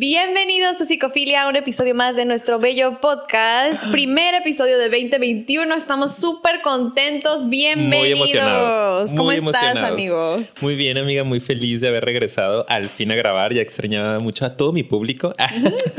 Bienvenidos a Psicofilia, a un episodio más de nuestro bello podcast. Primer episodio de 2021. Estamos súper contentos. Bienvenidos. Muy emocionados. ¿Cómo muy estás, emocionados. amigo? Muy bien, amiga. Muy feliz de haber regresado al fin a grabar. Ya extrañaba mucho a todo mi público.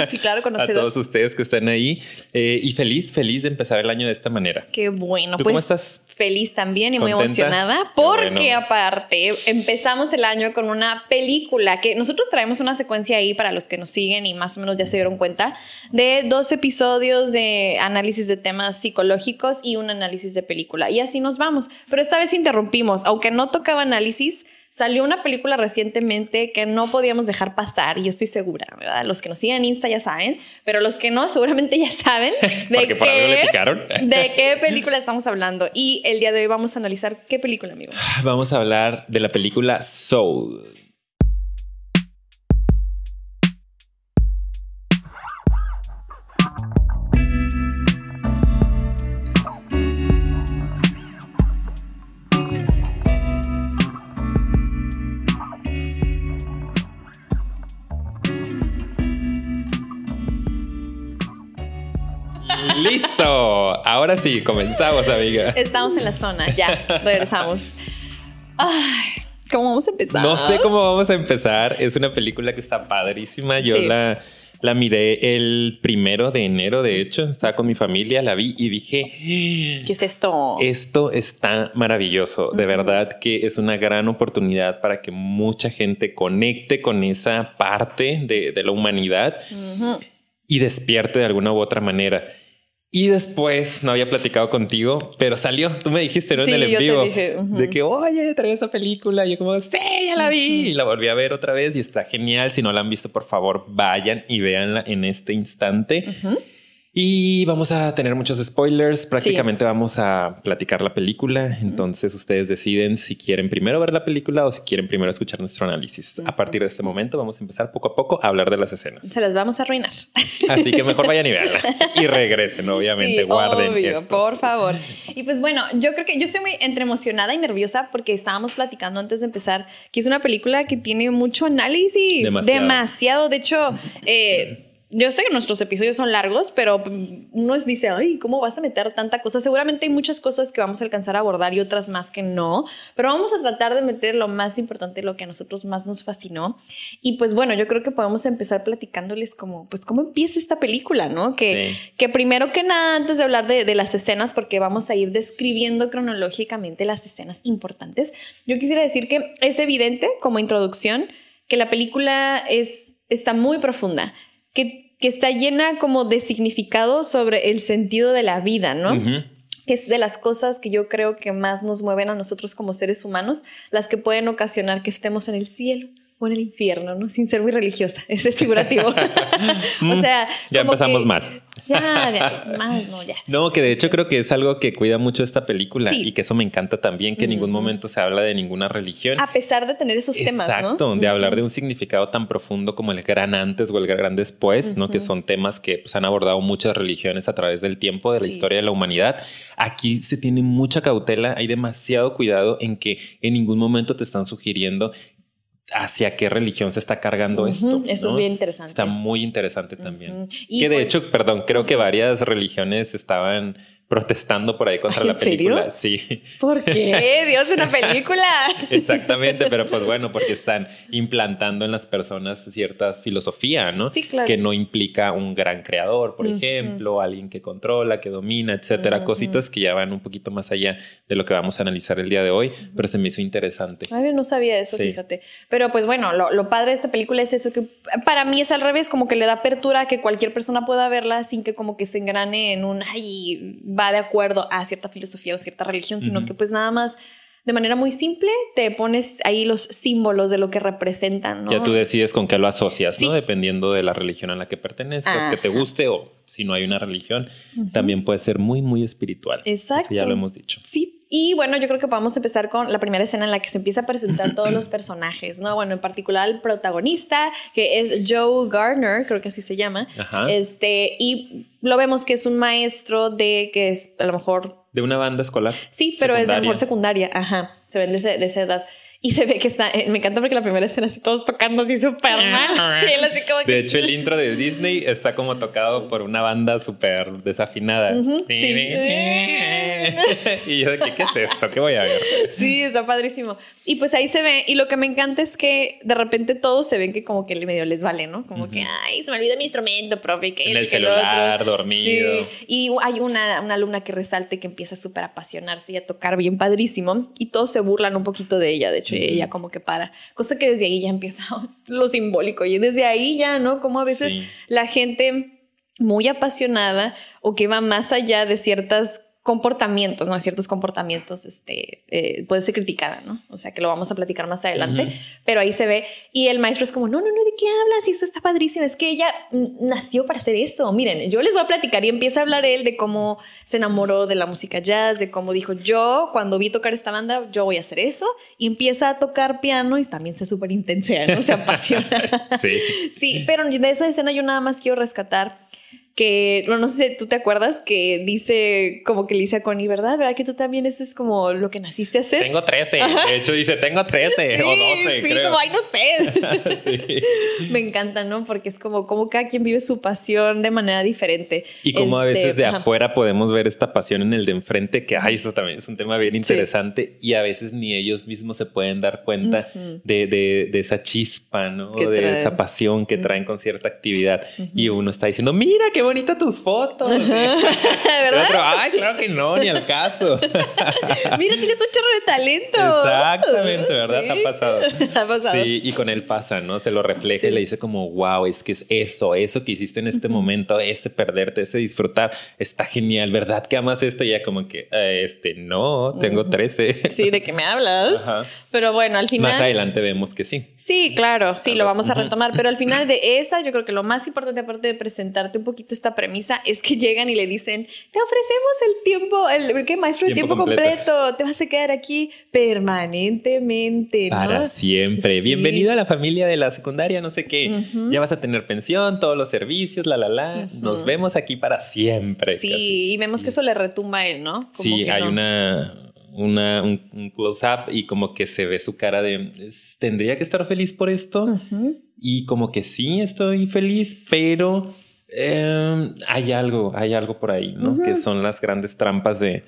Sí, claro, a conocido. todos ustedes que están ahí. Eh, y feliz, feliz de empezar el año de esta manera. Qué bueno. ¿Tú pues cómo estás? feliz también y muy emocionada porque bueno. aparte empezamos el año con una película que nosotros traemos una secuencia ahí para los que nos siguen y más o menos ya se dieron cuenta de dos episodios de análisis de temas psicológicos y un análisis de película y así nos vamos. Pero esta vez interrumpimos, aunque no tocaba análisis. Salió una película recientemente que no podíamos dejar pasar y yo estoy segura, ¿verdad? Los que nos siguen en Insta ya saben, pero los que no seguramente ya saben de por le qué- picaron. ¿De qué película estamos hablando? Y el día de hoy vamos a analizar qué película, amigo. Vamos a hablar de la película Soul. Listo. Ahora sí, comenzamos, amiga. Estamos en la zona, ya, regresamos. Ay, ¿cómo vamos a empezar? No sé cómo vamos a empezar. Es una película que está padrísima. Yo Sí. la, la miré el primero de enero, de hecho. Estaba con mi familia, la vi y dije, ¿Qué es esto? esto está maravilloso. De verdad que es una gran oportunidad para que mucha gente conecte con esa parte de, de la humanidad y despierte de alguna u otra manera. Y después, no había platicado contigo, pero salió. Tú me dijiste, ¿no? Sí, en el en te vivo. De que, oye, trae esa película. Y yo como, sí, ya la vi. Y la volví a ver otra vez y está genial. Si no la han visto, por favor, vayan y véanla en este instante. Y vamos a tener muchos spoilers. Prácticamente vamos a platicar la película. Entonces ustedes deciden si quieren primero ver la película o si quieren primero escuchar nuestro análisis. A partir de este momento vamos a empezar poco a poco a hablar de las escenas. Se las vamos a arruinar. Así que mejor vayan y veanla. Y regresen, obviamente. Sí, Guarden obvio, esto. por favor. Y pues bueno, yo creo que yo estoy muy entre emocionada y nerviosa porque estábamos platicando antes de empezar que es una película que tiene mucho análisis. Demasiado. Demasiado. De hecho, eh, yo sé que nuestros episodios son largos, pero uno dice, ay, ¿cómo vas a meter tanta cosa? Seguramente hay muchas cosas que vamos a alcanzar a abordar y otras más que no, pero vamos a tratar de meter lo más importante, lo que a nosotros más nos fascinó. Y pues bueno, yo creo que podemos empezar platicándoles como, pues, cómo empieza esta película, ¿no? Que, Sí. que primero que nada, antes de hablar de, de las escenas, porque vamos a ir describiendo cronológicamente las escenas importantes, yo quisiera decir que es evidente como introducción que la película es, está muy profunda, que, que está llena como de significado sobre el sentido de la vida, ¿no? Que es de las cosas que yo creo que más nos mueven a nosotros como seres humanos, las que pueden ocasionar que estemos en el cielo o en el infierno, ¿no? Sin ser muy religiosa, ese es figurativo. o sea, ya empezamos que- mal. Ya, ya, más, no, ya. No, que de hecho creo que es algo que cuida mucho esta película Sí. y que eso me encanta también, que en ningún momento se habla de ninguna religión. A pesar de tener esos temas, ¿no? Exacto, de hablar de un significado tan profundo como el gran antes o el gran después, ¿no? Que son temas que pues, han abordado muchas religiones a través del tiempo, de la Sí. historia de la humanidad. Aquí se tiene mucha cautela, hay demasiado cuidado en que en ningún momento te están sugiriendo hacia qué religión se está cargando esto. Eso es bien interesante. Está muy interesante también. Y que de pues, hecho, perdón, creo que varias religiones estaban protestando por ahí contra la ¿en serio? película. Sí. ¿Por qué? Dios, una película. Exactamente, pero pues bueno, porque están implantando en las personas cierta filosofía, ¿no? Sí, claro. Que no implica un gran creador, por ejemplo, alguien que controla, que domina, etcétera, cositas que ya van un poquito más allá de lo que vamos a analizar el día de hoy, pero se me hizo interesante. Ay, no sabía eso, Sí. fíjate. Pero pues bueno, lo, lo padre de esta película es eso, que para mí es al revés, como que le da apertura a que cualquier persona pueda verla sin que como que se engrane en un, ay, va de acuerdo a cierta filosofía o cierta religión, sino que pues nada más de manera muy simple te pones ahí los símbolos de lo que representan, ¿no? Ya tú decides con qué lo asocias, ¿no? Dependiendo de la religión a la que pertenezcas, que te guste o si no hay una religión, también puede ser muy, muy espiritual. Exacto. Eso ya lo hemos dicho. Sí, y bueno, yo creo que podemos empezar con la primera escena en la que se empieza a presentar todos los personajes, ¿no? Bueno, en particular el protagonista, que es Joe Gardner, creo que así se llama. Ajá. Este, y lo vemos que es un maestro de que es a lo mejor, De una banda escolar. sí, pero es a lo mejor Secundaria. secundaria, ajá, se ven de, ese- de esa edad. Y se ve que está, eh, me encanta porque la primera escena así todos tocando así súper mal. Y él así como que- De hecho, el intro de Disney está como tocado por una banda súper desafinada. Sí. y yo de que, ¿qué es esto? ¿Qué voy a ver? Sí, está padrísimo. Y pues ahí se ve, y lo que me encanta es que de repente todos se ven que como que medio les vale, ¿no? Como que, ay, se me olvidó mi instrumento, profe. Que En el que celular, otro". dormido. Sí. Y hay una, una alumna que resalte que empieza súper a apasionarse y a tocar bien padrísimo, y todos se burlan un poquito de ella, de hecho, y ella como que para. Cosa que desde ahí ya empieza lo simbólico, y desde ahí ya, ¿no? Como a veces Sí. la gente muy apasionada o que va más allá de ciertas comportamientos, ¿no? Ciertos comportamientos, este, eh, puede ser criticada, ¿no? O sea, que lo vamos a platicar más adelante, pero ahí se ve y el maestro es como, no, no, no, ¿de qué hablas? Eso está padrísimo, es que ella nació para hacer eso. Miren, yo les voy a platicar y empieza a hablar él de cómo se enamoró de la música jazz, de cómo dijo, yo cuando vi tocar esta banda, yo voy a hacer eso, y empieza a tocar piano y también se súper intensa, ¿no? Se apasiona. Sí. Sí, pero de esa escena yo nada más quiero rescatar que, bueno, no sé si tú te acuerdas que dice, como que le dice a Connie, ¿verdad? ¿Verdad que tú también eso es como lo que naciste a hacer? Tengo 13. De hecho, dice, tengo 13 sí, o 12, sí, creo. como, ay, no. Sí. Me encanta, ¿no? Porque es como, como cada quien vive su pasión de manera diferente. Y como a Este, veces de ajá. afuera podemos ver esta pasión en el de enfrente, que ay, eso también es un tema bien interesante y a veces ni ellos mismos se pueden dar cuenta de, de- de esa chispa, ¿no? Que de traen. esa pasión que traen con cierta actividad. Y uno está diciendo, mira qué bonita tus fotos. ¿Verdad? otro, ay, claro que no, ni al caso. Mira, tienes un chorro de talento. Exactamente, ¿verdad? Sí. Ha pasado. Ha pasado. Sí, y con él pasa, ¿no? Se lo refleja y le dice como, wow, es que es eso, eso que hiciste en este momento, ese perderte, ese disfrutar, está genial, ¿verdad? Que amas esto? Y ya como que, "Eh, este, no, tengo 13. Sí, ¿de qué me hablas? Ajá. Pero bueno, al final... Más adelante vemos que sí. Sí, claro, sí, lo vamos a retomar, pero al final de esa, yo creo que lo más importante, aparte de presentarte un poquito esta premisa, es que llegan y le dicen, te ofrecemos el tiempo, el ¿qué, maestro de Tiempo tiempo completo. completo. te vas a quedar aquí permanentemente, ¿no? Para siempre. Sí. Bienvenido a la familia de la secundaria, no sé qué. Ya vas a tener pensión, todos los servicios, la, la, la. Nos vemos aquí para siempre. Sí, casi. y vemos que eso le retumba a él, ¿no? Como Sí, que hay no. una, una, un, un close-up y como que se ve su cara de, "Es- ¿tendría que estar feliz por esto? Y como que sí, estoy feliz, pero eh, hay algo, hay algo por ahí, ¿no? Que son las grandes trampas de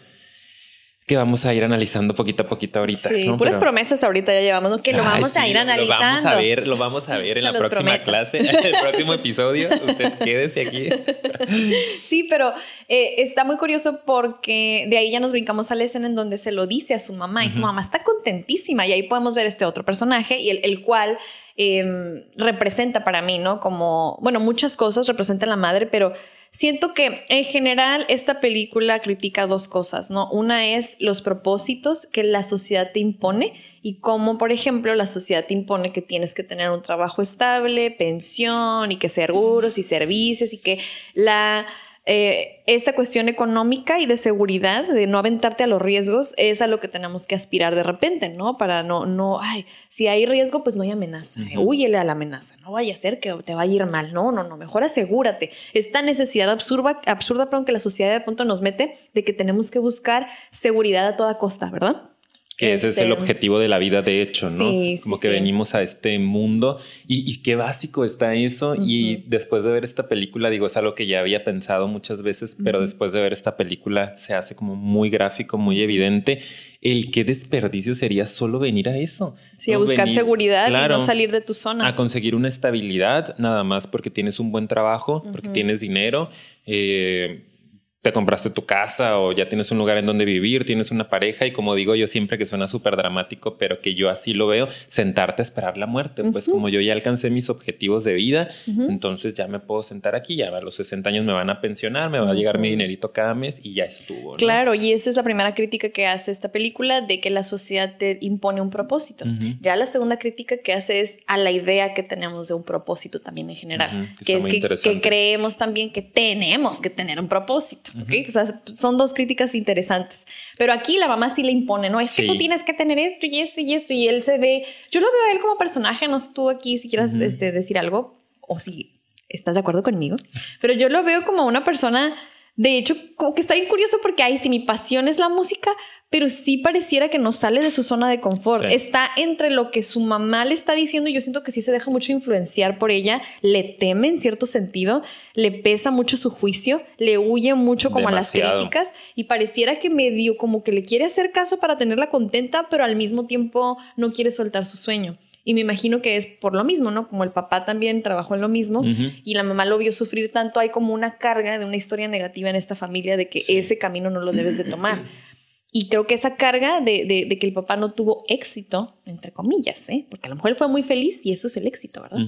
que vamos a ir analizando poquito a poquito ahorita. Sí, ¿no? puras Pero- promesas ahorita ya llevamos, ¿no? que lo Ay, vamos a ir analizando. Lo vamos a ver, lo vamos a ver en Se la próxima prometo. clase, el próximo episodio. Usted quédese aquí. Sí, pero eh, está muy curioso porque de ahí ya nos brincamos a la escena en donde se lo dice a su mamá y su mamá está contentísima y ahí podemos ver este otro personaje y el, el cual eh, representa para mí, ¿no? Como, bueno, muchas cosas representa a la madre, pero siento que en general esta película critica dos cosas, ¿no? Una es los propósitos que la sociedad te impone y cómo, por ejemplo, la sociedad te impone que tienes que tener un trabajo estable, pensión y que seguros y servicios y que la eh, esta cuestión económica y de seguridad, de no aventarte a los riesgos, es a lo que tenemos que aspirar de repente, ¿no? Para no, no, ay, si hay riesgo, pues no hay amenaza, huyele a la amenaza, no vaya a ser que te vaya a ir mal, no, no, no, mejor asegúrate. Esta necesidad absurda, absurda, perdón, que la sociedad de pronto nos mete de que tenemos que buscar seguridad a toda costa, ¿verdad? Que ese es el Este, objetivo de la vida, de hecho, ¿no? Sí, Como sí, que sí. venimos a este mundo y, y qué básico está eso. Y después de ver esta película, digo, es algo que ya había pensado muchas veces, pero Ujú. después de ver esta película se hace como muy gráfico, muy evidente el qué desperdicio sería solo venir a eso. Sí, a buscar Venir- seguridad Claro. y no salir de tu zona. a conseguir una estabilidad nada más porque tienes un buen trabajo, porque tienes dinero, eh, te compraste tu casa o ya tienes un lugar en donde vivir, tienes una pareja y como digo yo siempre que suena súper dramático, pero que yo así lo veo, sentarte a esperar la muerte. Pues como yo ya alcancé mis objetivos de vida, entonces ya me puedo sentar aquí, ya a los 60 años me van a pensionar, me va a llegar mi dinerito cada mes y ya estuvo. ¿no? Claro, y esa es la primera crítica que hace esta película de que la sociedad te impone un propósito. Ya la segunda crítica que hace es a la idea que tenemos de un propósito también en general, que es que, que creemos también que tenemos que tener un propósito. ¿Ok? Ujú. O sea, son dos críticas interesantes. Pero aquí la mamá sí le impone, ¿no? Es que Sí. tú tienes que tener esto y esto y esto y él se ve, yo lo veo a él como personaje, no sé tú aquí si quieras Ujú. este, decir algo o si estás de acuerdo conmigo, pero yo lo veo como una persona De hecho, como que está bien curioso porque ahí si mi pasión es la música, pero sí pareciera que no sale de su zona de confort. Está entre lo que su mamá le está diciendo y yo siento que sí se deja mucho influenciar por ella, le teme en cierto sentido, le pesa mucho su juicio, le huye mucho como a las críticas y pareciera que medio como que le quiere hacer caso para tenerla contenta, pero al mismo tiempo no quiere soltar su sueño. Y me imagino que es por lo mismo, ¿no? Como el papá también trabajó en lo mismo y la mamá lo vio sufrir tanto, hay como una carga de una historia negativa en esta familia de que ese camino no lo debes de tomar. Y creo que esa carga de, de, que el papá no tuvo éxito, entre comillas, ¿eh? porque a lo mejor él fue muy feliz y eso es el éxito, ¿verdad?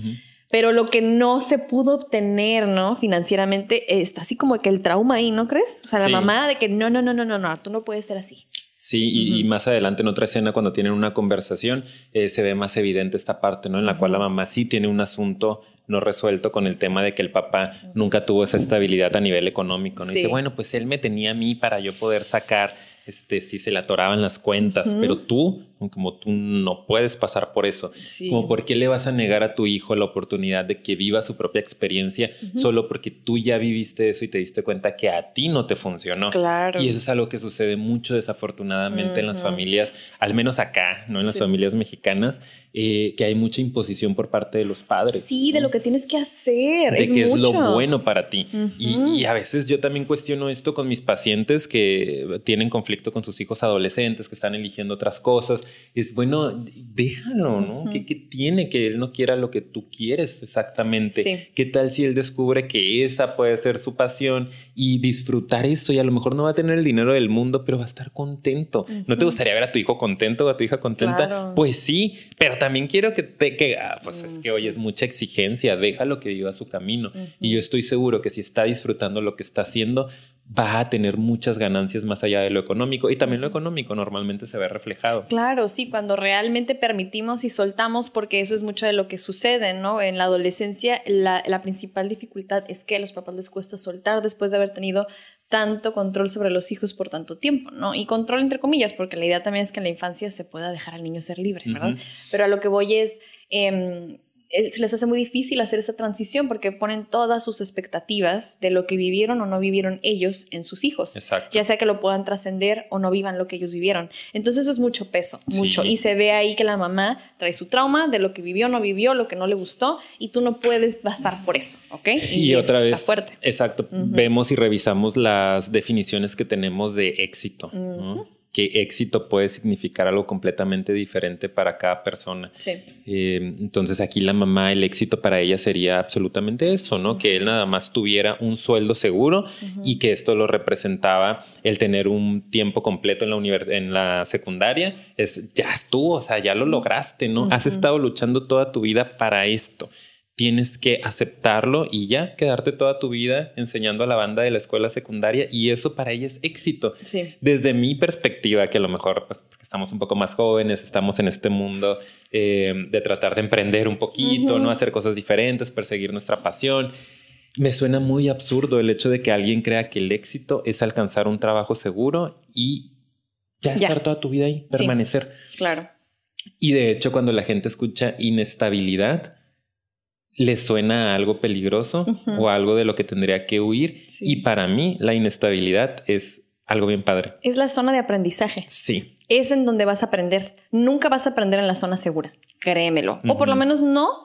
Pero lo que no se pudo obtener, ¿no? Financieramente, está así como que el trauma ahí, ¿no crees? O sea, la mamá de que no, no, no, no, no, no, tú no puedes ser así. Sí, y, más adelante en otra escena, cuando tienen una conversación, eh, se ve más evidente esta parte, ¿no? En la cual la mamá sí tiene un asunto no resuelto con el tema de que el papá nunca tuvo esa estabilidad a nivel económico, ¿no? Dice, bueno, pues él me tenía a mí para yo poder sacar este, si se le atoraban las cuentas, pero tú, como tú no puedes pasar por eso, como por qué le vas a negar a tu hijo la oportunidad de que viva su propia experiencia solo porque tú ya viviste eso y te diste cuenta que a ti no te funcionó. Claro. Y eso es algo que sucede mucho desafortunadamente en las familias, al menos acá, ¿no? En las familias mexicanas, eh, que hay mucha imposición por parte de los padres. Sí, de lo que tienes que hacer. De que es lo bueno para ti. y, y a veces yo también cuestiono esto con mis pacientes que tienen conflictos con sus hijos adolescentes que están eligiendo otras cosas, es bueno, déjalo, ¿no? ¿Qué, tiene que él no quiera lo que tú quieres exactamente? ¿Qué tal si él descubre que esa puede ser su pasión y disfrutar esto y a lo mejor no va a tener el dinero del mundo, pero va a estar contento? ¿No te gustaría ver a tu hijo contento o a tu hija contenta? Pues sí, pero también quiero que te que, ah, pues es que hoy es mucha exigencia, déjalo que viva su camino. Y yo estoy seguro que si está disfrutando lo que está haciendo, va a tener muchas ganancias más allá de lo económico y también lo económico normalmente se ve reflejado. Claro, sí, cuando realmente permitimos y soltamos, porque eso es mucho de lo que sucede, ¿no? En la adolescencia la, la principal dificultad es que a los papás les cuesta soltar después de haber tenido tanto control sobre los hijos por tanto tiempo, ¿no? Y control entre comillas, porque la idea también es que en la infancia se pueda dejar al niño ser libre, ¿verdad? Pero a lo que voy es, eh, se les hace muy difícil hacer esa transición porque ponen todas sus expectativas de lo que vivieron o no vivieron ellos en sus hijos. Exacto. Ya sea que lo puedan trascender o no vivan lo que ellos vivieron. Entonces eso es mucho peso, mucho. Y se ve ahí que la mamá trae su trauma de lo que vivió, no vivió, lo que no le gustó y tú no puedes pasar por eso, ¿ok? Y, otra vez, está fuerte. Exacto. Vemos y revisamos las definiciones que tenemos de éxito que éxito puede significar algo completamente diferente para cada persona. Sí. Eh, entonces aquí la mamá, el éxito para ella sería absolutamente eso, ¿no? Que él nada más tuviera un sueldo seguro y que esto lo representaba el tener un tiempo completo en la, en la secundaria. Es, ya estuvo, o sea, ya lo lograste, ¿no? Has estado luchando toda tu vida para esto tienes que aceptarlo y ya quedarte toda tu vida enseñando a la banda de la escuela secundaria y eso para ella es éxito. Desde mi perspectiva, que a lo mejor pues, porque estamos un poco más jóvenes, estamos en este mundo eh, de tratar de emprender un poquito, no hacer cosas diferentes, perseguir nuestra pasión. Me suena muy absurdo el hecho de que alguien crea que el éxito es alcanzar un trabajo seguro y ya, estar toda tu vida ahí, permanecer. claro. Y de hecho, cuando la gente escucha inestabilidad, le suena algo peligroso o algo de lo que tendría que huir. Y para mí la inestabilidad es algo bien padre. Es la zona de aprendizaje. Sí. Es en donde vas a aprender. Nunca vas a aprender en la zona segura. Créemelo. O por lo menos no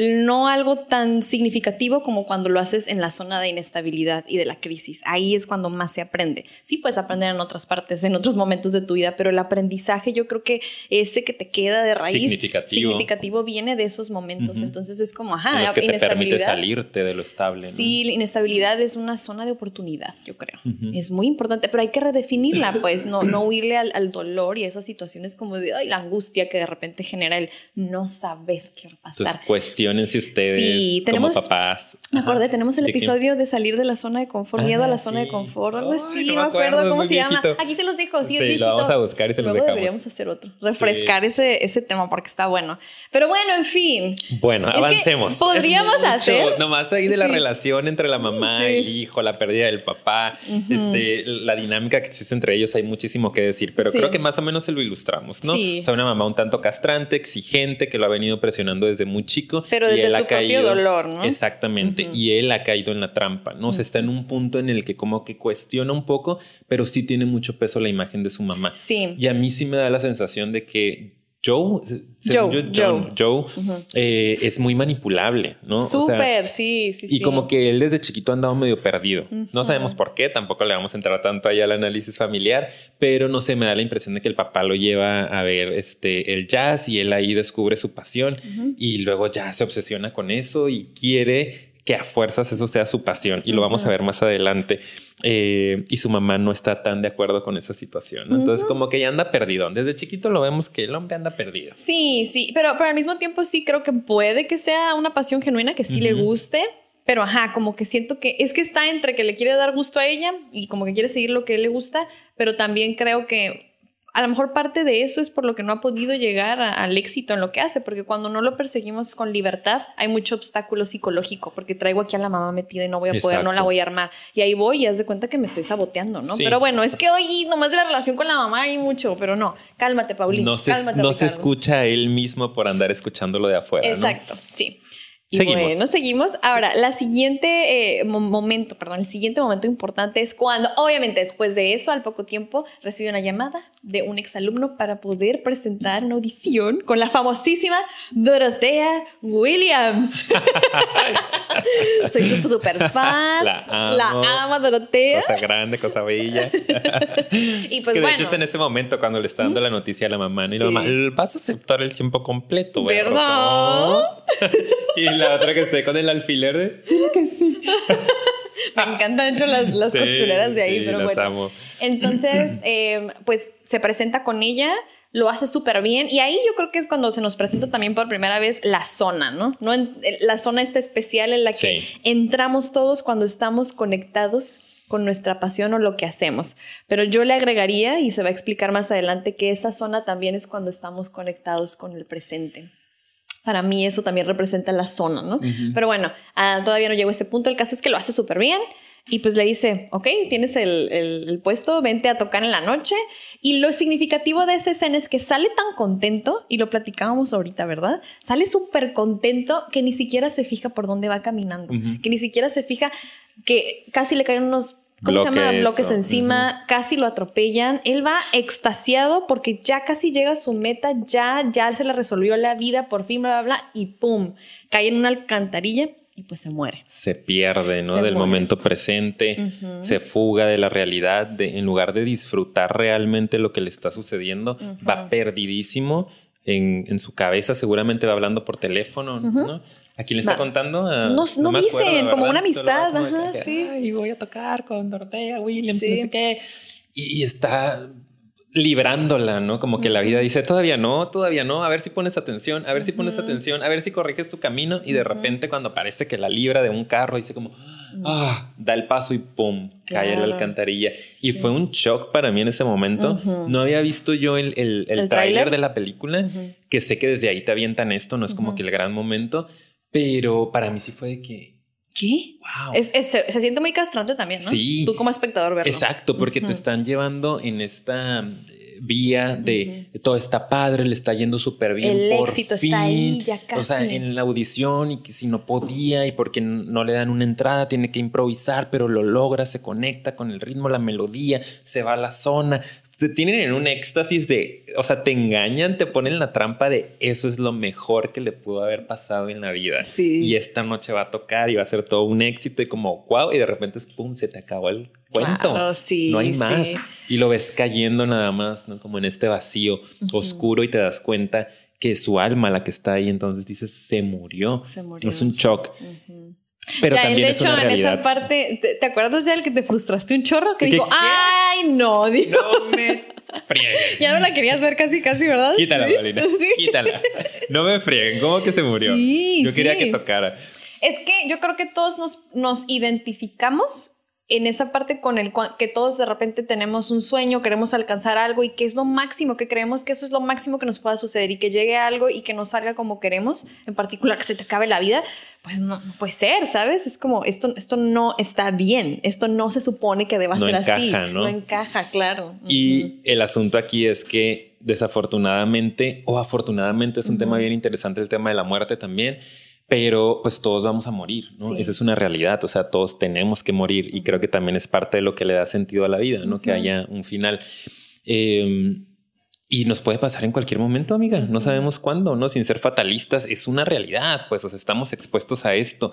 no algo tan significativo como cuando lo haces en la zona de inestabilidad y de la crisis. Ahí es cuando más se aprende. Sí puedes aprender en otras partes, en otros momentos de tu vida, pero el aprendizaje yo creo que ese que te queda de raíz significativo, viene de esos momentos. Entonces es como, ajá, es que te permite salirte de lo estable. Sí, la inestabilidad es una zona de oportunidad, yo creo. Es muy importante, pero hay que redefinirla, pues no, no huirle al, dolor y a esas situaciones como de ay, la angustia que de repente genera el no saber qué va a pasar. Entonces, cuestionense ustedes sí, tenemos, como papás. Me acordé, tenemos el episodio de salir de la zona de confort, miedo a la zona de confort, algo así, no me acuerdo, cómo se llama. Aquí se los dijo, sí, sí lo vamos a buscar y se los dejamos. deberíamos hacer otro, refrescar ese, ese tema porque está bueno. Pero bueno, en fin. Bueno, avancemos. Podríamos hacer. Nomás ahí de la relación entre la mamá y el hijo, la pérdida del papá, este, la dinámica que existe entre ellos, hay muchísimo que decir, pero creo que más o menos se lo ilustramos, ¿no? O sea, una mamá un tanto castrante, exigente, que lo ha venido presionando desde muy chico Pero y desde él su ha propio dolor, ¿no? Exactamente. Y él ha caído en la trampa, ¿no? O sea, está en un punto en el que como que cuestiona un poco, pero sí tiene mucho peso la imagen de su mamá. Sí. Y a mí sí me da la sensación de que Joe, Joe, yo, John- Joe, eh, es muy manipulable, ¿no? O sea, Súper, sí, sí, y sí. como que él desde chiquito ha andado medio perdido. No sabemos por qué, tampoco le vamos a entrar tanto ahí al análisis familiar, pero no sé, me da la impresión de que el papá lo lleva a ver este, el jazz y él ahí descubre su pasión y luego ya se obsesiona con eso y quiere que a fuerzas eso sea su pasión y lo vamos a ver más adelante. Eh, y su mamá no está tan de acuerdo con esa situación. ¿no? Entonces como que ya anda perdido. Desde chiquito lo vemos que el hombre anda perdido. Sí, sí, pero, pero al mismo tiempo sí creo que puede que sea una pasión genuina que sí le guste, pero ajá, como que siento que es que está entre que le quiere dar gusto a ella y como que quiere seguir lo que le gusta, pero también creo que a lo mejor parte de eso es por lo que no ha podido llegar a- al éxito en lo que hace, porque cuando no lo perseguimos con libertad hay mucho obstáculo psicológico, porque traigo aquí a la mamá metida y no voy a poder, no la voy a armar. Y ahí voy y haz de cuenta que me estoy saboteando, ¿no? Sí. Pero bueno, es que hoy nomás de la relación con la mamá hay mucho, pero no, cálmate, Paulina. No se, cálmate, no se Ricardo. escucha a él mismo por andar escuchándolo de afuera. ¿no? Exacto, sí. Y Seguimos. bueno, seguimos. Ahora, la siguiente eh, mo- momento, perdón, el siguiente momento importante es cuando, obviamente, después de eso, al poco tiempo, recibe una llamada de un exalumno para poder presentar una audición con la famosísima Dorotea Williams. Soy su super fan. La amo. La amo, Dorotea. Cosa grande, cosa bella. Y pues que de bueno. hecho está en este momento cuando le está dando la noticia a la mamá. ¿no? Y la Sí. mamá, vas a aceptar el tiempo completo, ¿Verdad? y la otra que esté con el alfiler de... Me encantan mucho las, las Sí, costureras de ahí, sí, pero las bueno. amo. Entonces, eh, pues se presenta con ella, lo hace súper bien y ahí yo creo que es cuando se nos presenta también por primera vez la zona, ¿no? ¿No? En- la zona esta especial en la que Sí. entramos todos cuando estamos conectados con nuestra pasión o lo que hacemos. Pero yo le agregaría, y se va a explicar más adelante, que esa zona también es cuando estamos conectados con el presente. Para mí eso también representa la zona, ¿no? Pero bueno, ah, todavía no llego a ese punto. El caso es que lo hace súper bien y pues le dice, ok, tienes el, el- el puesto, vente a tocar en la noche. Y lo significativo de esa escena es que sale tan contento, y lo platicábamos ahorita, ¿verdad? Sale súper contento que ni siquiera se fija por dónde va caminando, que ni siquiera se fija que casi le caen unos... ¿Cómo se llama? Bloques, Bloques encima, casi lo atropellan. Él va extasiado porque ya casi llega a su meta, ya, ya se le resolvió la vida, por fin, bla, bla, bla, y pum, cae en una alcantarilla y pues se muere. Se pierde, ¿no? Se Del muere. momento presente, Ujú. se fuga de la realidad, de, en lugar de disfrutar realmente lo que le está sucediendo, va perdidísimo en, en su cabeza, seguramente va hablando por teléfono, ¿no? ¿A quién le está Va- contando? A- No- no me acuerdo, dicen, la como una amistad, como ajá, que, sí. Ay, voy a tocar con Dorotea Williams y Sí. no sé qué. Y, y está librándola, ¿no? Como que la vida dice, todavía no, todavía no, a ver si pones atención, a ver si pones atención, a ver si corriges tu camino y de repente cuando parece que la libra de un carro dice como, ah, da el paso y pum, cae en la alcantarilla. Y fue un shock para mí en ese momento. No había visto yo el, el, el ¿El tráiler tráiler? de la película, que sé que desde ahí te avientan esto, no es como que el gran momento, pero para mí sí fue de que, ¿Qué? wow. Es, es- se, se siente muy castrante también, ¿no? Sí. Tú como espectador verlo. Exacto, porque te están llevando en esta eh, vía de todo está padre, le está yendo súper bien. El por éxito está fin. ahí, ya O sea, casi. en la audición y que si no podía y porque no le dan una entrada, tiene que improvisar, pero lo logra, se conecta con el ritmo, la melodía, se va a la zona. Te tienen en un éxtasis de, o sea, te engañan, te ponen la trampa de eso es lo mejor que le pudo haber pasado en la vida. Sí. Y esta noche va a tocar y va a ser todo un éxito y como, wow, y de repente es pum, se te acabó el cuento. Claro, sí, no hay sí. más. Y lo ves cayendo nada más, ¿no? Como en este vacío oscuro y te das cuenta que su alma la que está ahí, entonces dices, se murió. Se murió. Es un shock. Pero Ya, él, también de es hecho, una en esa parte, ¿te, te acuerdas ya el que te frustraste un chorro? Que ¿Qué- dijo? ¡ay, no! Dijo, No me frieguen. ya no la querías ver casi, casi, ¿verdad? Quítala, Sí. Paulina. Sí. Quítala. No me frieguen. ¿Cómo que se murió? Sí, Yo quería sí. que tocara. Es que yo creo que todos nos, nos identificamos en esa parte con el que todos de repente tenemos un sueño, queremos alcanzar algo y que es lo máximo, que creemos que eso es lo máximo que nos pueda suceder y que llegue algo y que no salga como queremos, en particular que se te acabe la vida, pues no, no puede ser, ¿sabes? Es como, esto, esto no está bien, esto no se supone que deba No ser así. encaja, ¿no? No encaja, claro. Y el asunto aquí es que desafortunadamente o afortunadamente es un tema bien interesante el tema de la muerte también, pero pues todos vamos a morir, ¿no? Esa es una realidad, o sea, todos tenemos que morir y creo que también es parte de lo que le da sentido a la vida, ¿no? Que haya un final. Em, y nos puede pasar en cualquier momento, amiga, no sabemos cuándo, ¿no? Sin ser fatalistas, es una realidad, pues, o sea, estamos expuestos a esto.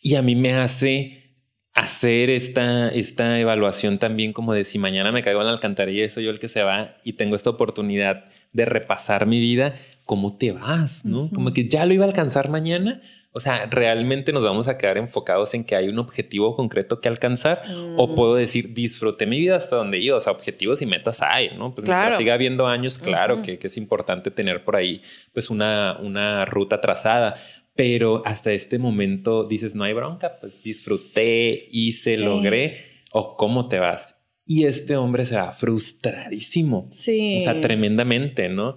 Y a mí me hace hacer esta, esta evaluación también como de si mañana me caigo en la alcantarilla, soy yo el que se va y tengo esta oportunidad de repasar mi vida, ¿cómo te vas? ¿no? Como que ya lo iba a alcanzar mañana. O sea, realmente nos vamos a quedar enfocados en que hay un objetivo concreto que alcanzar o mm. puedo decir disfruté mi vida hasta donde iba. O sea, objetivos y metas hay, ¿no? Pues claro. siga habiendo años, claro que, que, es importante tener por ahí pues una, una ruta trazada pero hasta este momento dices, no hay bronca, pues disfruté, hice, se logré, o cómo te vas. Y este hombre se va frustradísimo. Sí. O sea, tremendamente, ¿no?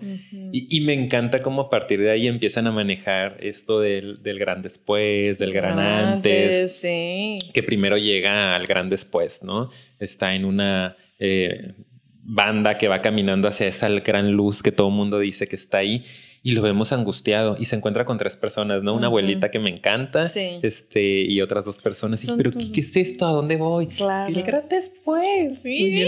y, me encanta cómo a partir de ahí empiezan a manejar esto del, del gran después, del gran antes. Sí. Que primero llega al gran después, ¿no? Está en una eh, banda que va caminando hacia esa gran luz que todo el mundo dice que está ahí y lo vemos angustiado y se encuentra con tres personas, ¿no? Una abuelita que me encanta este, y otras dos personas. Y, pero ¿qué, es esto? ¿A dónde voy? Claro. Y después. Sí,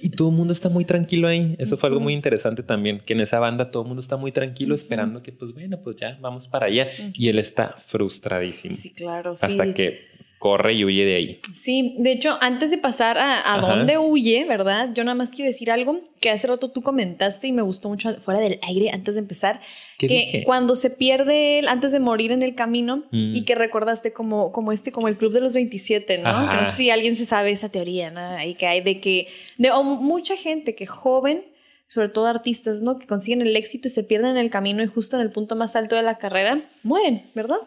Y todo el mundo está muy tranquilo ahí. Eso fue algo muy interesante también, que en esa banda todo el mundo está muy tranquilo esperando que, pues bueno, pues ya vamos para allá. Y él está frustradísimo. Sí, claro. Hasta que corre y huye de ahí. Sí, de hecho, antes de pasar a, a dónde huye, ¿verdad? Yo nada más quiero decir algo que hace rato tú comentaste y me gustó mucho fuera del aire antes de empezar, que cuando se pierde él antes de morir en el camino y mm. que recordaste como, como este, como el club de los 27, ¿no? no sé si alguien se sabe esa teoría, ¿no? Ahí que hay de que, de mucha gente que joven sobre todo artistas, ¿no? Que consiguen el éxito y se pierden en el camino y justo en el punto más alto de la carrera mueren, ¿verdad?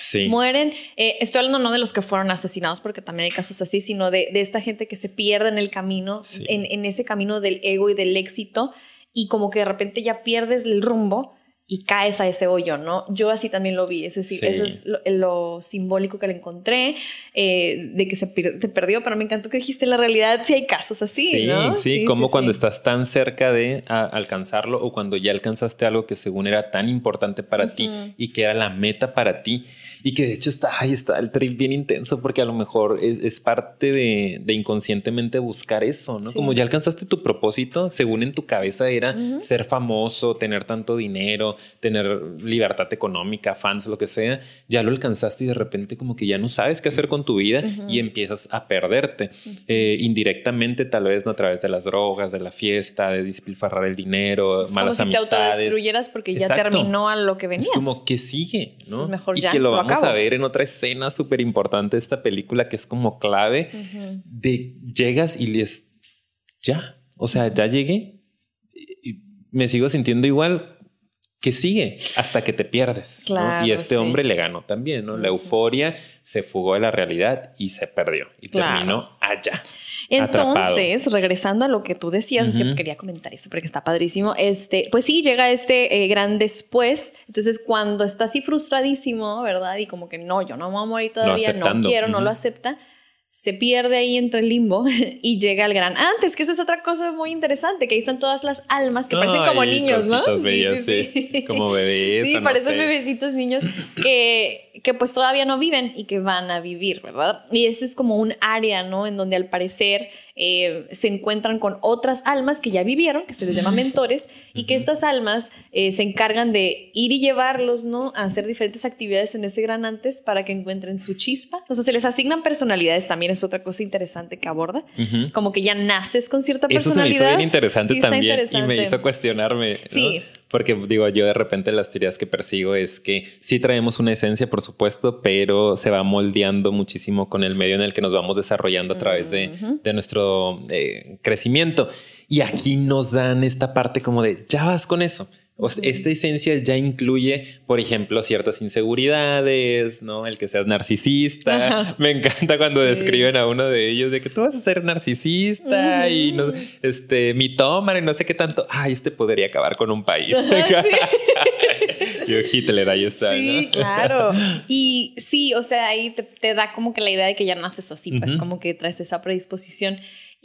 Sí. Mueren. Eh, estoy hablando no de los que fueron asesinados, porque también hay casos así, sino de, esta gente que se pierde en el camino, en, en, ese camino del ego y del éxito, y como que de repente ya pierdes el rumbo y caes a ese hoyo, ¿no? Yo así también lo vi, es decir, eso es lo, simbólico que le encontré, eh, de que se te perdió, pero me encantó que dijiste en la realidad si hay casos así, sí, ¿no? Sí, como cuando estás tan cerca de alcanzarlo o cuando ya alcanzaste algo que según era tan importante para ti y que era la meta para ti y que de hecho está, ahí está el trip bien intenso porque a lo mejor es, parte de, inconscientemente buscar eso, ¿no? Como ya alcanzaste tu propósito, según en tu cabeza era ser famoso, tener tanto dinero, tener libertad económica, fans, lo que sea, ya lo alcanzaste y de repente como que ya no sabes qué hacer con tu vida y empiezas a perderte. Eh, indirectamente, tal vez no a través de las drogas, de la fiesta, de despilfarrar el dinero, es malas como si te autodestruyeras porque ya terminó a lo que venías. Es como que sigue, ¿no? Es mejor y que lo, vamos a ver en otra escena súper importante de esta película que es como clave de llegas y les ya, o sea, ya llegué. Me sigo sintiendo igual que sigue hasta que te pierdes. y este hombre le ganó también, ¿no? La euforia se fugó de la realidad y se perdió y terminó allá. Entonces, regresando a lo que tú decías, es que quería comentar eso porque está padrísimo. Este, pues sí, llega este eh, gran después. Entonces, cuando está así frustradísimo, ¿verdad? Y como que no, yo no me voy a morir todavía, no quiero, no lo acepta se pierde ahí entre el limbo y llega al gran antes, que eso es otra cosa muy interesante, que ahí están todas las almas que parecen como niños, ¿no? sí, sí, Como bebés. Sí, parecen bebecitos niños que, que pues todavía no viven y que van a vivir, ¿verdad? Y ese es como un área, ¿no? En donde al parecer eh, se encuentran con otras almas que ya vivieron, que se les llama mentores, y que estas almas eh, se encargan de ir y llevarlos, ¿no? A hacer diferentes actividades en ese gran antes para que encuentren su chispa. O sea, se les asignan personalidades, también es otra cosa interesante que aborda. Como que ya naces con cierta personalidad. Eso se me hizo bien interesante también y me hizo cuestionarme. Sí. Porque digo, yo de repente las teorías que persigo es que sí traemos una esencia, por supuesto, pero se va moldeando muchísimo con el medio en el que nos vamos desarrollando a través de, de nuestro eh, crecimiento. Y aquí nos dan esta parte como de, ya vas con eso. O esta esencia ya incluye, por ejemplo, ciertas inseguridades, ¿no? El que seas narcisista. Me encanta cuando describen a uno de ellos de que tú vas a ser narcisista y no, este, mitómano y no sé qué tanto. Ay, este podría acabar con un país. Yo Hitler, ahí está. Sí, claro. Y sí, o sea, ahí te, da como que la idea de que ya naces así, pues como que traes esa predisposición.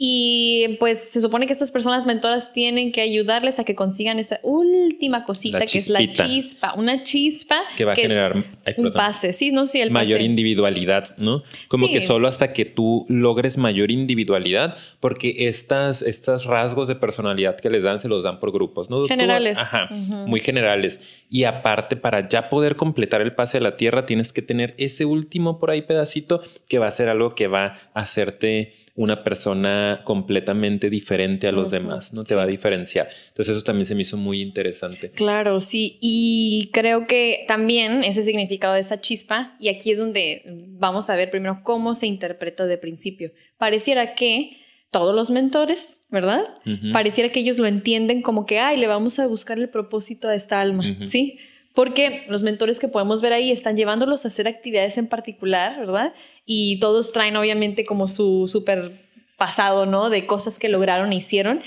Y pues se supone que estas personas mentoras tienen que ayudarles a que consigan esa última cosita que es la chispa, una chispa que va a generar un pase, sí, no, sí, el mayor individualidad, ¿no? Como que solo hasta que tú logres mayor individualidad, porque estas, estos rasgos de personalidad que les dan se los dan por grupos, ¿no? Generales. ajá, muy generales. Y aparte, para ya poder completar el pase a la tierra, tienes que tener ese último por ahí pedacito que va a ser algo que va a hacerte una persona completamente diferente a los demás, ¿no? Te va a diferenciar. Entonces eso también se me hizo muy interesante. Claro, sí. Y creo que también ese significado de esa chispa, y aquí es donde vamos a ver primero cómo se interpreta de principio. Pareciera que todos los mentores, ¿verdad? Pareciera que ellos lo entienden como que, ay, le vamos a buscar el propósito a esta alma, ¿sí? Porque los mentores que podemos ver ahí están llevándolos a hacer actividades en particular, ¿verdad? Y todos traen obviamente como su súper pasado, ¿no? De cosas que lograron e hicieron.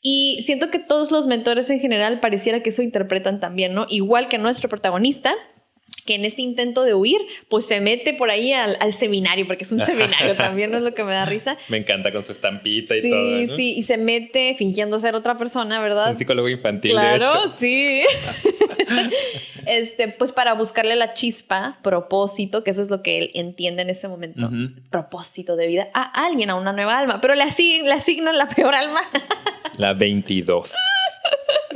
Y siento que todos los mentores en general pareciera que eso interpretan también, ¿no? Igual que nuestro protagonista, que en este intento de huir, pues se mete por ahí al, seminario, porque es un seminario también, no es lo que me da risa. Me encanta con su estampita y todo. Sí, sí, y se mete fingiendo ser otra persona, ¿verdad? Un psicólogo infantil. Claro, sí. este, pues para buscarle la chispa, propósito, que eso es lo que él entiende en ese momento, propósito de vida a alguien, a una nueva alma, pero le, le asignan la peor alma. la 22.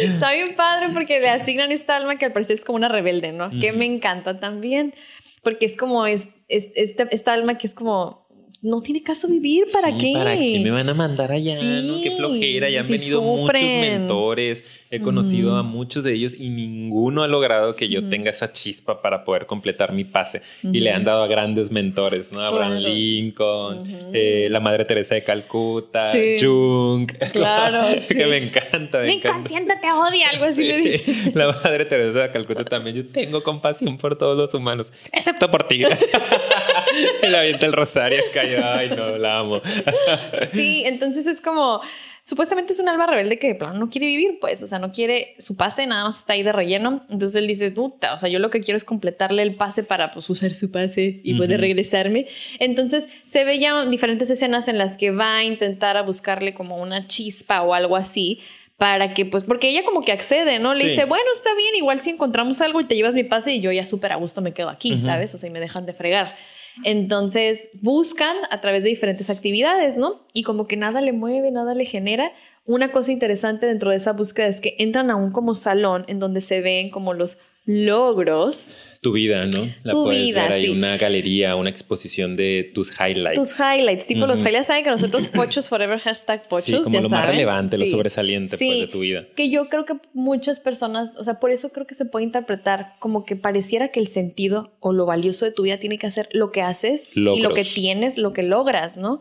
Está bien padre porque le asignan esta alma que al parecer es como una rebelde, ¿no? Que me encanta también, porque es como es, esta alma que es como no tiene caso vivir, ¿para qué? ¿Para qué me van a mandar allá? ¿no? Qué flojera, ya han venido muchos mentores, he conocido a muchos de ellos y ninguno ha logrado que yo tenga esa chispa para poder completar mi pase. Y le han dado a grandes mentores, ¿no? Abraham Lincoln, eh, la Madre Teresa de Calcuta, Jung. Claro, que me encanta, me, encanta. te odia, algo así le dice. La Madre Teresa de Calcuta también, yo tengo compasión por todos los humanos, excepto por ti. la avienta el rosario, cayó ay, no, la amo. sí, entonces es como, supuestamente es un alma rebelde que de plano no quiere vivir, pues, o sea, no quiere su pase, nada más está ahí de relleno. Entonces él dice, puta, o sea, yo lo que quiero es completarle el pase para, pues, usar su pase y poder regresarme. Entonces se ve ya diferentes escenas en las que va a intentar a buscarle como una chispa o algo así para que, pues, porque ella como que accede, ¿no? Le dice, bueno, está bien, igual si encontramos algo y te llevas mi pase y yo ya súper a gusto me quedo aquí, ¿sabes? O sea, y me dejan de fregar. Entonces buscan a través de diferentes actividades, ¿no? Y como que nada le mueve, nada le genera. Una cosa interesante dentro de esa búsqueda es que entran a un como salón en donde se ven como los logros tu vida, ¿no? La puedes ver ahí una galería, una exposición de tus highlights. Tus highlights, tipo los highlights, saben que nosotros pochos forever hashtag pochos, sí, como lo más relevante, lo sobresaliente pues, de tu vida. Que yo creo que muchas personas, o sea, por eso creo que se puede interpretar como que pareciera que el sentido o lo valioso de tu vida tiene que hacer lo que haces y lo que tienes, lo que logras, ¿no?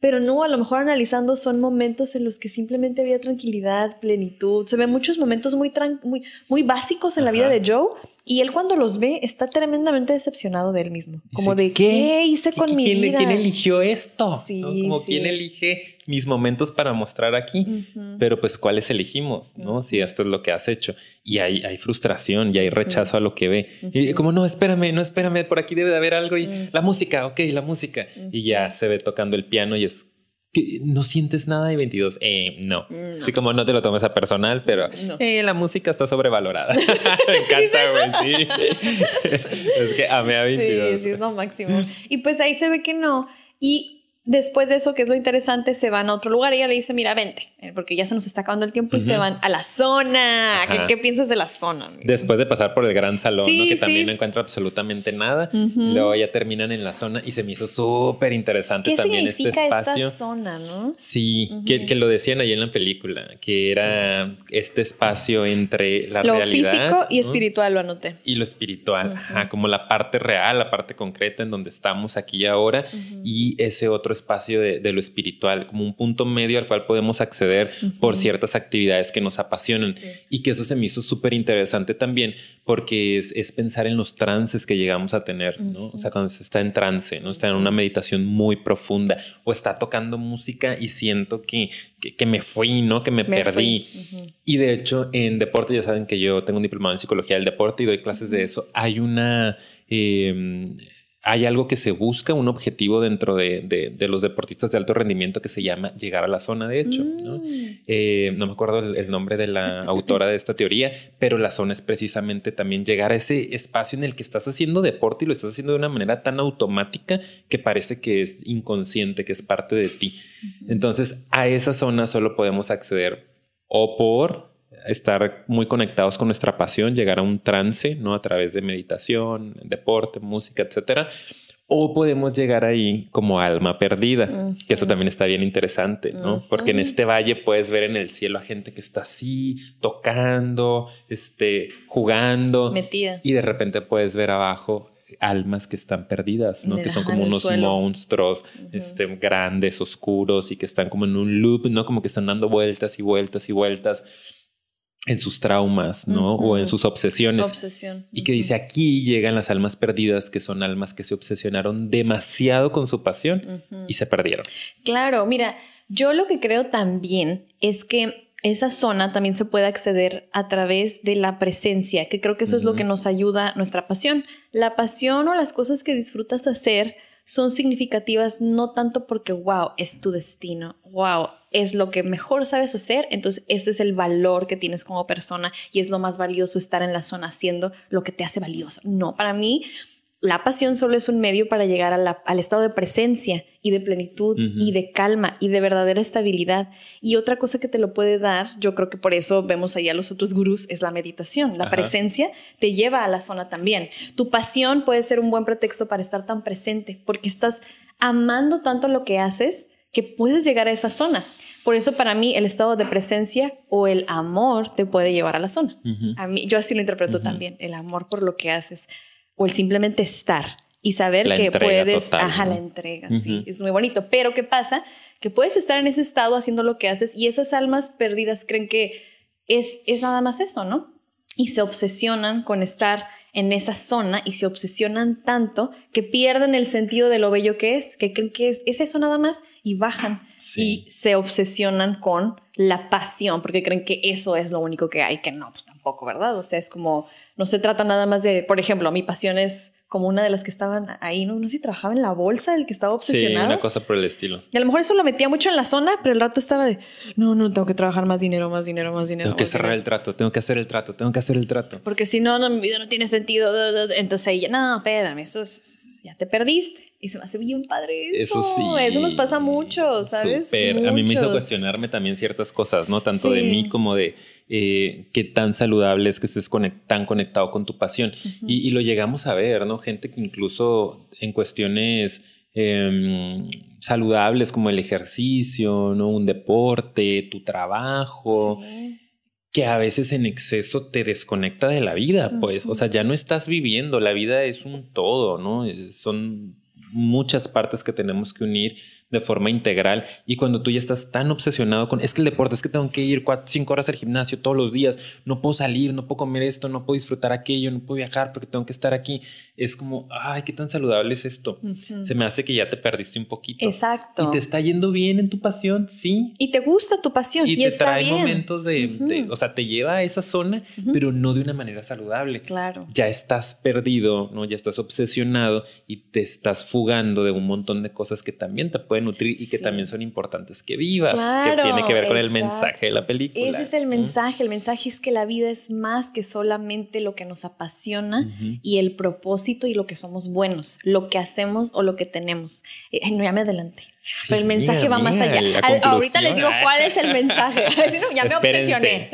Pero no, a lo mejor analizando son momentos en los que simplemente había tranquilidad, plenitud. Se ven muchos momentos muy, muy, muy básicos en la vida de Joe y él cuando los ve está tremendamente decepcionado de él mismo. Como de, ¿qué, hice con mi ¿quién, vida? ¿Quién eligió esto? Como, ¿quién elige mis momentos para mostrar aquí? Pero pues, ¿cuáles elegimos? ¿No? Si esto es lo que has hecho. Y hay, hay frustración y hay rechazo a lo que ve. Y como, no, espérame, no, espérame, por aquí debe de haber algo. Y la música, ok, la música. Y ya se ve tocando el piano y es no sientes nada de 22. Eh, no. Sí, como no te lo tomes a personal, pero eh, la música está sobrevalorada. Me encanta, güey. Sí. es que amé a 22. Sí, sí, es lo máximo. Y pues ahí se ve que no. Y Después de eso, que es lo interesante, se van a otro lugar y ella le dice, mira, vente, eh, porque ya se nos está acabando el tiempo y se van a la zona. ¿Qué, piensas de la zona? Después de pasar por el gran salón, que también no encuentra absolutamente nada, luego ya terminan en la zona y se me hizo súper interesante también este espacio. Esta zona, ¿no? Sí, que, lo decían ahí en la película, que era este espacio entre la realidad. Lo físico y espiritual, lo anoté. Y lo espiritual, como la parte real, la parte concreta en donde estamos aquí y ahora, y ese otro espacio de, lo espiritual, como un punto medio al cual podemos acceder por ciertas actividades que nos apasionan. Y que eso se me hizo súper interesante también, porque es, es, pensar en los trances que llegamos a tener, ¿no? O sea, cuando se está en trance, ¿no? Está en una meditación muy profunda o está tocando música y siento que, que, me fui, ¿no? Que me, perdí. Y de hecho, en deporte, ya saben que yo tengo un diplomado en psicología del deporte y doy clases de eso. Hay una... Eh, hay algo que se busca, un objetivo dentro de, los deportistas de alto rendimiento que se llama llegar a la zona, de hecho. ¿no? Mm. Eh, me acuerdo el, nombre de la autora de esta teoría, pero la zona es precisamente también llegar a ese espacio en el que estás haciendo deporte y lo estás haciendo de una manera tan automática que parece que es inconsciente, que es parte de ti. Entonces, a esa zona solo podemos acceder o por estar muy conectados con nuestra pasión, llegar a un trance, ¿no? A través de meditación, deporte, música, etcétera. O podemos llegar ahí como alma perdida, que eso también está bien interesante, ¿no? Porque en este valle puedes ver en el cielo a gente que está así, tocando, este, jugando. Metida. Y de repente puedes ver abajo almas que están perdidas, ¿no? que son como unos monstruos este, grandes, oscuros y que están como en un loop, ¿no? Como que están dando vueltas y vueltas y vueltas en sus traumas, ¿no? O en sus obsesiones. Obsesión. Y que dice, aquí llegan las almas perdidas, que son almas que se obsesionaron demasiado con su pasión y se perdieron. Claro, mira, yo lo que creo también es que esa zona también se puede acceder a través de la presencia, que creo que eso es lo que nos ayuda nuestra pasión. La pasión o las cosas que disfrutas hacer son significativas no tanto porque, wow, es tu destino, wow, es lo que mejor sabes hacer, entonces eso es el valor que tienes como persona y es lo más valioso estar en la zona haciendo lo que te hace valioso. No, para mí la pasión solo es un medio para llegar al estado de presencia y de plenitud y de calma y de verdadera estabilidad. Y otra cosa que te lo puede dar, yo creo que por eso vemos ahí a los otros gurús, es la meditación. La presencia te lleva a la zona también. Tu pasión puede ser un buen pretexto para estar tan presente porque estás amando tanto lo que haces que puedes llegar a esa zona. Por eso para mí el estado de presencia o el amor te puede llevar a la zona. A mí, yo así lo interpreto también, el amor por lo que haces o el simplemente estar y saber que puedes, ajá, la entrega, sí, es muy bonito. Pero ¿qué pasa? Que puedes estar en ese estado haciendo lo que haces y esas almas perdidas creen que es, es nada más eso, ¿no? Y se obsesionan con estar en esa zona y se obsesionan tanto que pierden el sentido de lo bello que es, que creen que es, es eso nada más y bajan y se obsesionan con la pasión porque creen que eso es lo único que hay, que no, pues tampoco, ¿verdad? O sea, es como no se trata nada más de, por ejemplo, mi pasión es como una de las que estaban ahí, no, no sé si trabajaba en la bolsa, el que estaba obsesionado. Sí, una cosa por el estilo. Y a lo mejor eso lo metía mucho en la zona, pero el rato estaba de, no, no, tengo que trabajar más dinero, más dinero, más dinero. Tengo que cerrar el trato, tengo que hacer el trato, tengo que hacer el trato. Porque si no, no mi vida no tiene sentido. Entonces ella, no, espérame, eso ya te perdiste. Y se me hace bien padre eso. Eso sí. Eso nos pasa mucho, ¿sabes? A mí me hizo cuestionarme también ciertas cosas, ¿no? Tanto de mí como de eh, qué tan saludable es que estés tan conectado con tu pasión. y, lo llegamos a ver, ¿no? Gente que incluso en cuestiones em, saludables como el ejercicio, ¿no? Un deporte, tu trabajo. que a veces en exceso te desconecta de la vida, pues, o sea, ya no estás viviendo, la vida es un todo, ¿no? Son muchas partes que tenemos que unir de forma integral y cuando tú ya estás tan obsesionado con, es que el deporte, es que tengo que ir cuatro, cinco horas al gimnasio todos los días, no puedo salir, no puedo comer esto, no puedo disfrutar aquello, no puedo viajar porque tengo que estar aquí, es como, ay, qué tan saludable es esto. Se me hace que ya te perdiste un poquito. Exacto. Y te está yendo bien en tu pasión, sí. Y te gusta tu pasión. Y, te trae momentos de, o sea, te lleva a esa zona, pero no de una manera saludable. Claro. Ya estás perdido, ¿no? Ya estás obsesionado y te estás fugando de un montón de cosas que también te pueden nutrir y que también son importantes que vivas, que tiene que ver con el mensaje de la película. Ese es el mensaje, el mensaje es que la vida es más que solamente lo que nos apasiona y el propósito y lo que somos buenos, lo que hacemos o lo que tenemos. Eh, ya me adelanté. Pero el mensaje va más allá. ahorita les digo cuál es el mensaje. ya me obsesioné.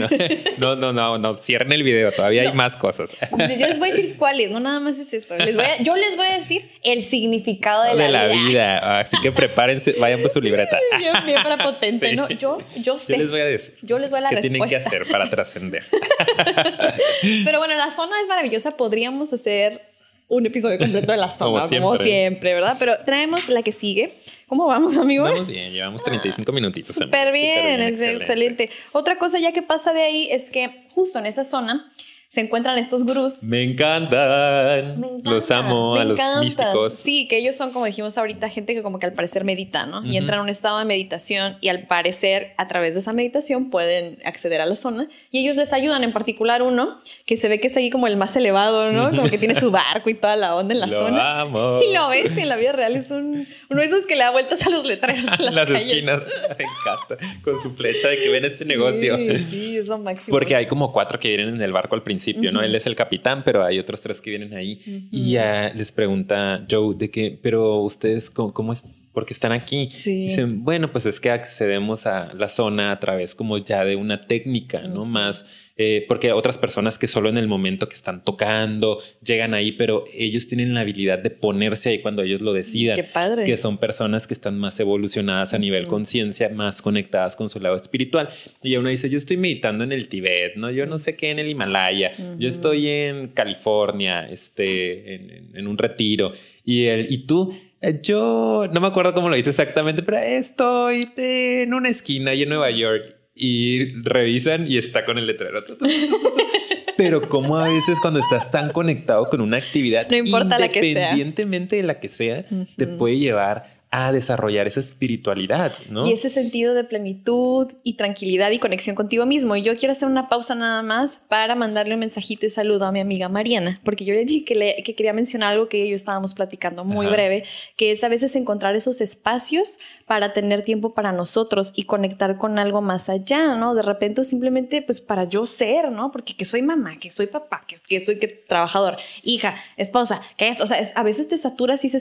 No, no, no, no, cierren el video, todavía hay más cosas. Yo les voy a decir cuáles, no nada más es eso. Les voy yo les voy a decir el significado de, de la, vida. Así que prepárense, vayan por su libreta. Bien, bien para potente, ¿no? Yo, yo sé. Yo les voy a decir. Yo les voy a la ¿Qué respuesta. tienen que hacer para trascender? Pero bueno, la zona es maravillosa. Podríamos hacer un episodio completo de la zona, como siempre. ¿verdad? Pero traemos la que sigue. ¿Cómo vamos, amigo? Vamos bien, llevamos 35 minutitos. Súper bien, es excelente. Otra cosa ya que pasa de ahí es que justo en esa zona se encuentran estos gurús. Me encantan. Los amo a los místicos. Sí, que ellos son, como dijimos ahorita, gente que como que al parecer medita, ¿no? Y entran en un estado de meditación y al parecer a través de esa meditación pueden acceder a la zona y ellos les ayudan, en particular uno que se ve que es ahí como el más elevado, ¿no? Como que tiene su barco y toda la onda en la lo zona. Amo. Y lo ves en la vida real, es un, uno de esos que le da vueltas a los letreros en las, las esquinas. Me encanta. Con su flecha de que ven este negocio. Sí, sí, es lo máximo. Porque hay como cuatro que vienen en el barco al principio ¿no? Él es el capitán, pero hay otros tres que vienen ahí. Y ya les pregunta Joe de que, pero ustedes, ¿cómo, cómo es? Porque están aquí. Dicen, bueno, pues es que accedemos a la zona a través como ya de una técnica, ¿no? Más, eh, porque otras personas que solo en el momento que están tocando llegan ahí, pero ellos tienen la habilidad de ponerse ahí cuando ellos lo decidan. Qué padre. Que son personas que están más evolucionadas a nivel conciencia, más conectadas con su lado espiritual. Y uno dice, yo estoy meditando en el Tíbet, ¿no? Yo no sé qué en el Himalaya, yo estoy en California, este, en, en un retiro. Y, el, y tú yo no me acuerdo cómo lo hice exactamente, pero estoy en una esquina y en Nueva York y revisan y está con el letrero. Pero como a veces cuando estás tan conectado con una actividad, no importa independientemente de la que sea, te puede llevar a desarrollar esa espiritualidad, ¿no? Y ese sentido de plenitud y tranquilidad y conexión contigo mismo. Y yo quiero hacer una pausa nada más para mandarle un mensajito y saludo a mi amiga Mariana, porque yo le dije que, le, que quería mencionar algo que yo estábamos platicando muy breve, que es a veces encontrar esos espacios para tener tiempo para nosotros y conectar con algo más allá, ¿no? De repente simplemente pues para yo ser, ¿no? Porque que soy mamá, que soy papá, que, que soy que, trabajador, hija, esposa, que esto, o sea, a veces te saturas y,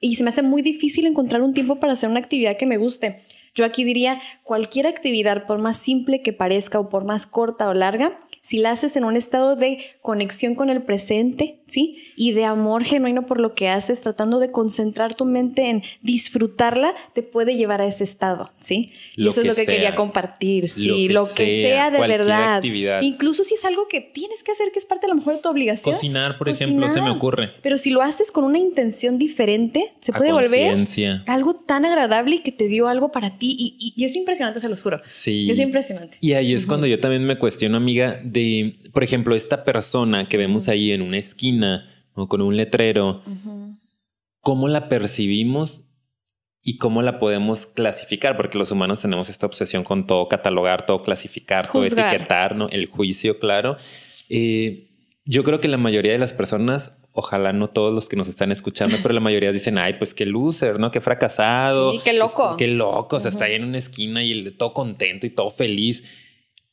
y se me hace muy difícil encontrar un tiempo para hacer una actividad que me guste. Yo aquí diría, cualquier actividad, por más simple que parezca o por más corta o larga, si la haces en un estado de conexión con el presente, ¿sí? Y de amor genuino por lo que haces, tratando de concentrar tu mente en disfrutarla, te puede llevar a ese estado, ¿sí? y eso es lo que quería compartir, sí, lo que, sea, de verdad. Actividad. Incluso si es algo que tienes que hacer, que es parte a lo mejor de tu obligación. Cocinar, por ejemplo, se me ocurre. Pero si lo haces con una intención diferente, se puede volver algo tan agradable y que te dio algo para ti. Y, es impresionante, se los juro. Sí. Es impresionante. Y ahí es cuando yo también me cuestiono, amiga, de, por ejemplo, esta persona que vemos ahí en una esquina o con un letrero, ¿cómo la percibimos y cómo la podemos clasificar? Porque los humanos tenemos esta obsesión con todo catalogar, todo clasificar, todo etiquetar, ¿no? El juicio, claro. Eh, yo creo que la mayoría de las personas, ojalá no todos los que nos están escuchando, pero la mayoría dicen, ay, pues qué loser, ¿no? Qué fracasado. Sí, qué loco. qué loco, o sea, está ahí en una esquina y todo contento y todo feliz.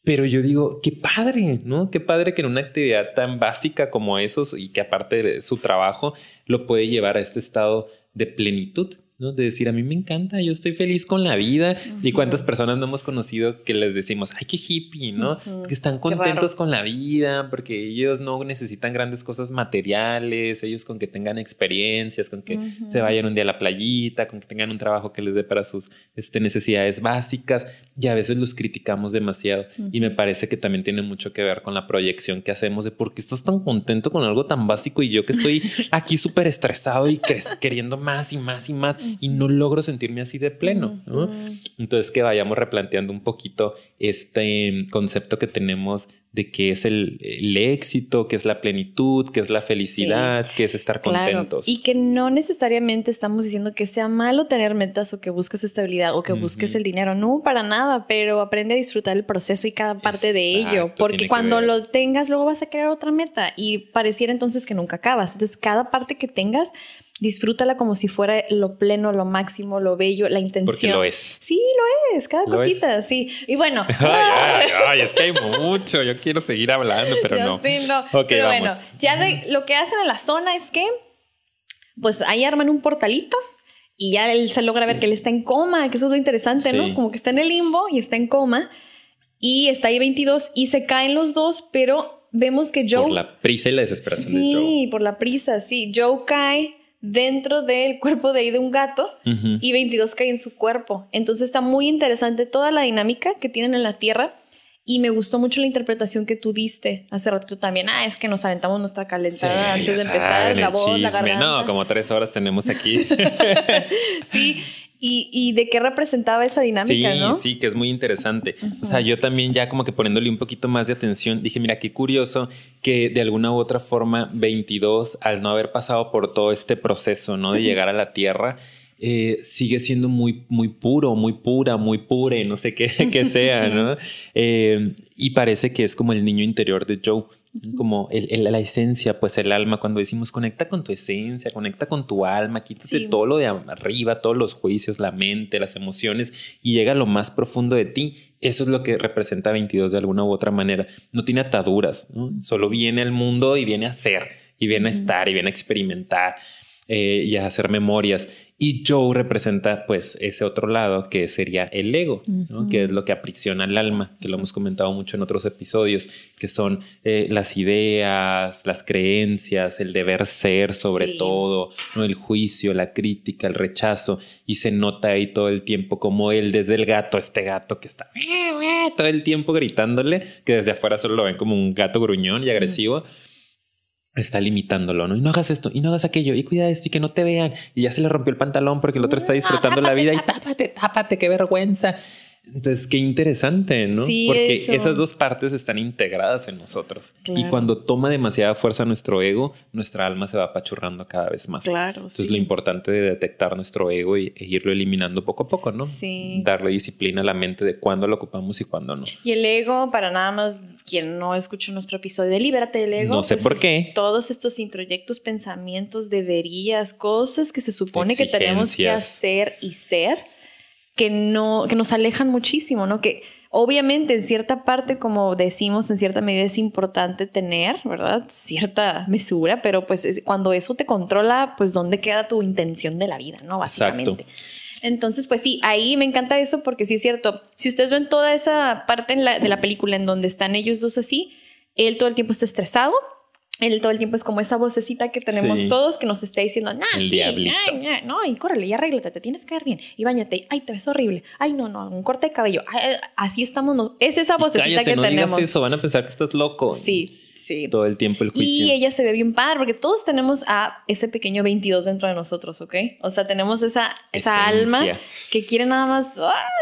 Pero yo digo, qué padre, ¿no? Qué padre que en una actividad tan básica como esos y que aparte de su trabajo lo puede llevar a este estado de plenitud. ¿No? De decir, a mí me encanta, yo estoy feliz con la vida. Y cuántas personas no hemos conocido que les decimos, ay, qué hippie, ¿no? Que están contentos con la vida, porque ellos no necesitan grandes cosas materiales, ellos con que tengan experiencias, con que se vayan un día a la playita, con que tengan un trabajo que les dé para sus este, necesidades básicas. Y a veces los criticamos demasiado. Y me parece que también tiene mucho que ver con la proyección que hacemos de por qué estás tan contento con algo tan básico y yo que estoy aquí súper estresado y queriendo más y más y más y no logro sentirme así de pleno. Entonces que vayamos replanteando un poquito este concepto que tenemos de qué es el, éxito, qué es la plenitud, qué es la felicidad, qué es estar contentos. Y que no necesariamente estamos diciendo que sea malo tener metas o que busques estabilidad o que busques el dinero, no, para nada, pero aprende a disfrutar el proceso y cada parte de ello, porque cuando lo tengas luego vas a crear otra meta y pareciera entonces que nunca acabas. Entonces cada parte que tengas disfrútala como si fuera lo pleno, lo máximo, lo bello, la intención. Porque lo es. Sí, lo es, cada cosita, sí. Y bueno. Ay, es que hay mucho. Yo quiero seguir hablando, pero no. Sí, no. pero bueno, ya lo que hacen en la zona es que, pues ahí arman un portalito y ya él se logra ver que él está en coma, que eso es lo interesante, ¿no? Como que está en el limbo y está en coma y está ahí 22 y se caen los dos, pero vemos que Joe... Por la prisa y la desesperación de Joe. Sí, por la prisa, sí. Joe cae dentro del cuerpo de ahí de un gato y 22 cae en su cuerpo. Entonces está muy interesante toda la dinámica que tienen en la Tierra y me gustó mucho la interpretación que tú diste hace rato también. Ah, es que nos aventamos nuestra calentada antes de empezar, la voz, la garganta. No, como tres horas tenemos aquí. sí, y, de qué representaba esa dinámica, sí, ¿no? Sí, que es muy interesante. O sea, yo también ya como que poniéndole un poquito más de atención, dije, mira, qué curioso que de alguna u otra forma 22, al no haber pasado por todo este proceso, ¿no? De llegar a la Tierra, eh, sigue siendo muy, muy puro, muy pura, muy pure, no sé qué, que sea, ¿no? Eh, y parece que es como el niño interior de Joe como el, la esencia, pues el alma, cuando decimos conecta con tu esencia, conecta con tu alma, quítate todo lo de arriba, todos los juicios, la mente, las emociones y llega a lo más profundo de ti. Eso es lo que representa 22 de alguna u otra manera. No tiene ataduras, solo viene al mundo y viene a ser, y viene a estar, y viene a experimentar eh, y a hacer memorias. Y Joe representa pues ese otro lado que sería el ego, que es lo que aprisiona el alma, que lo hemos comentado mucho en otros episodios, que son eh, las ideas, las creencias, el deber ser sobre todo, ¿no? el juicio, la crítica, el rechazo. Y se nota ahí todo el tiempo como él desde el gato, este gato que está todo el tiempo gritándole, que desde afuera solo lo ven como un gato gruñón y agresivo está limitándolo, ¿no? Y no hagas esto, y no hagas aquello, y cuida esto, y que no te vean. Y ya se le rompió el pantalón porque el otro está disfrutando la vida y tápate, tápate, qué vergüenza. Entonces, qué interesante, ¿no? Porque esas dos partes están integradas en nosotros. Y cuando toma demasiada fuerza nuestro ego, nuestra alma se va apachurrando cada vez más. Claro. Entonces, lo importante de detectar nuestro ego y, e irlo eliminando poco a poco, ¿no? Sí. Darle disciplina a la mente de cuándo lo ocupamos y cuándo no. Y el ego, para nada más quien no escuchó nuestro episodio de Libérate del ego. No sé pues, por qué. Todos estos introyectos, pensamientos, deberías, cosas que se supone que tenemos que hacer y ser que no, que nos alejan muchísimo, ¿no? Que obviamente en cierta parte, como decimos, en cierta medida es importante tener, ¿verdad? Cierta mesura, pero pues cuando eso te controla, pues ¿dónde queda tu intención de la vida, ¿no? Básicamente. Entonces, pues sí, ahí me encanta eso porque sí es cierto. Si ustedes ven toda esa parte de la película en donde están ellos dos así, él todo el tiempo está estresado, él todo el tiempo es como esa vocecita que tenemos todos que nos está diciendo, nah, sí, no, y córrele, y arréglate, te tienes que ver bien, y bañate, ay, te ves horrible, ay, no, no, un corte de cabello, así estamos, no. es esa vocecita que no tenemos. Digas eso, van a pensar que estás loco. Sí, sí. Todo el tiempo el juicio. Y ella se ve bien padre, porque todos tenemos a ese pequeño 22 dentro de nosotros, ¿ok? O sea, tenemos esa, esa alma que quiere nada más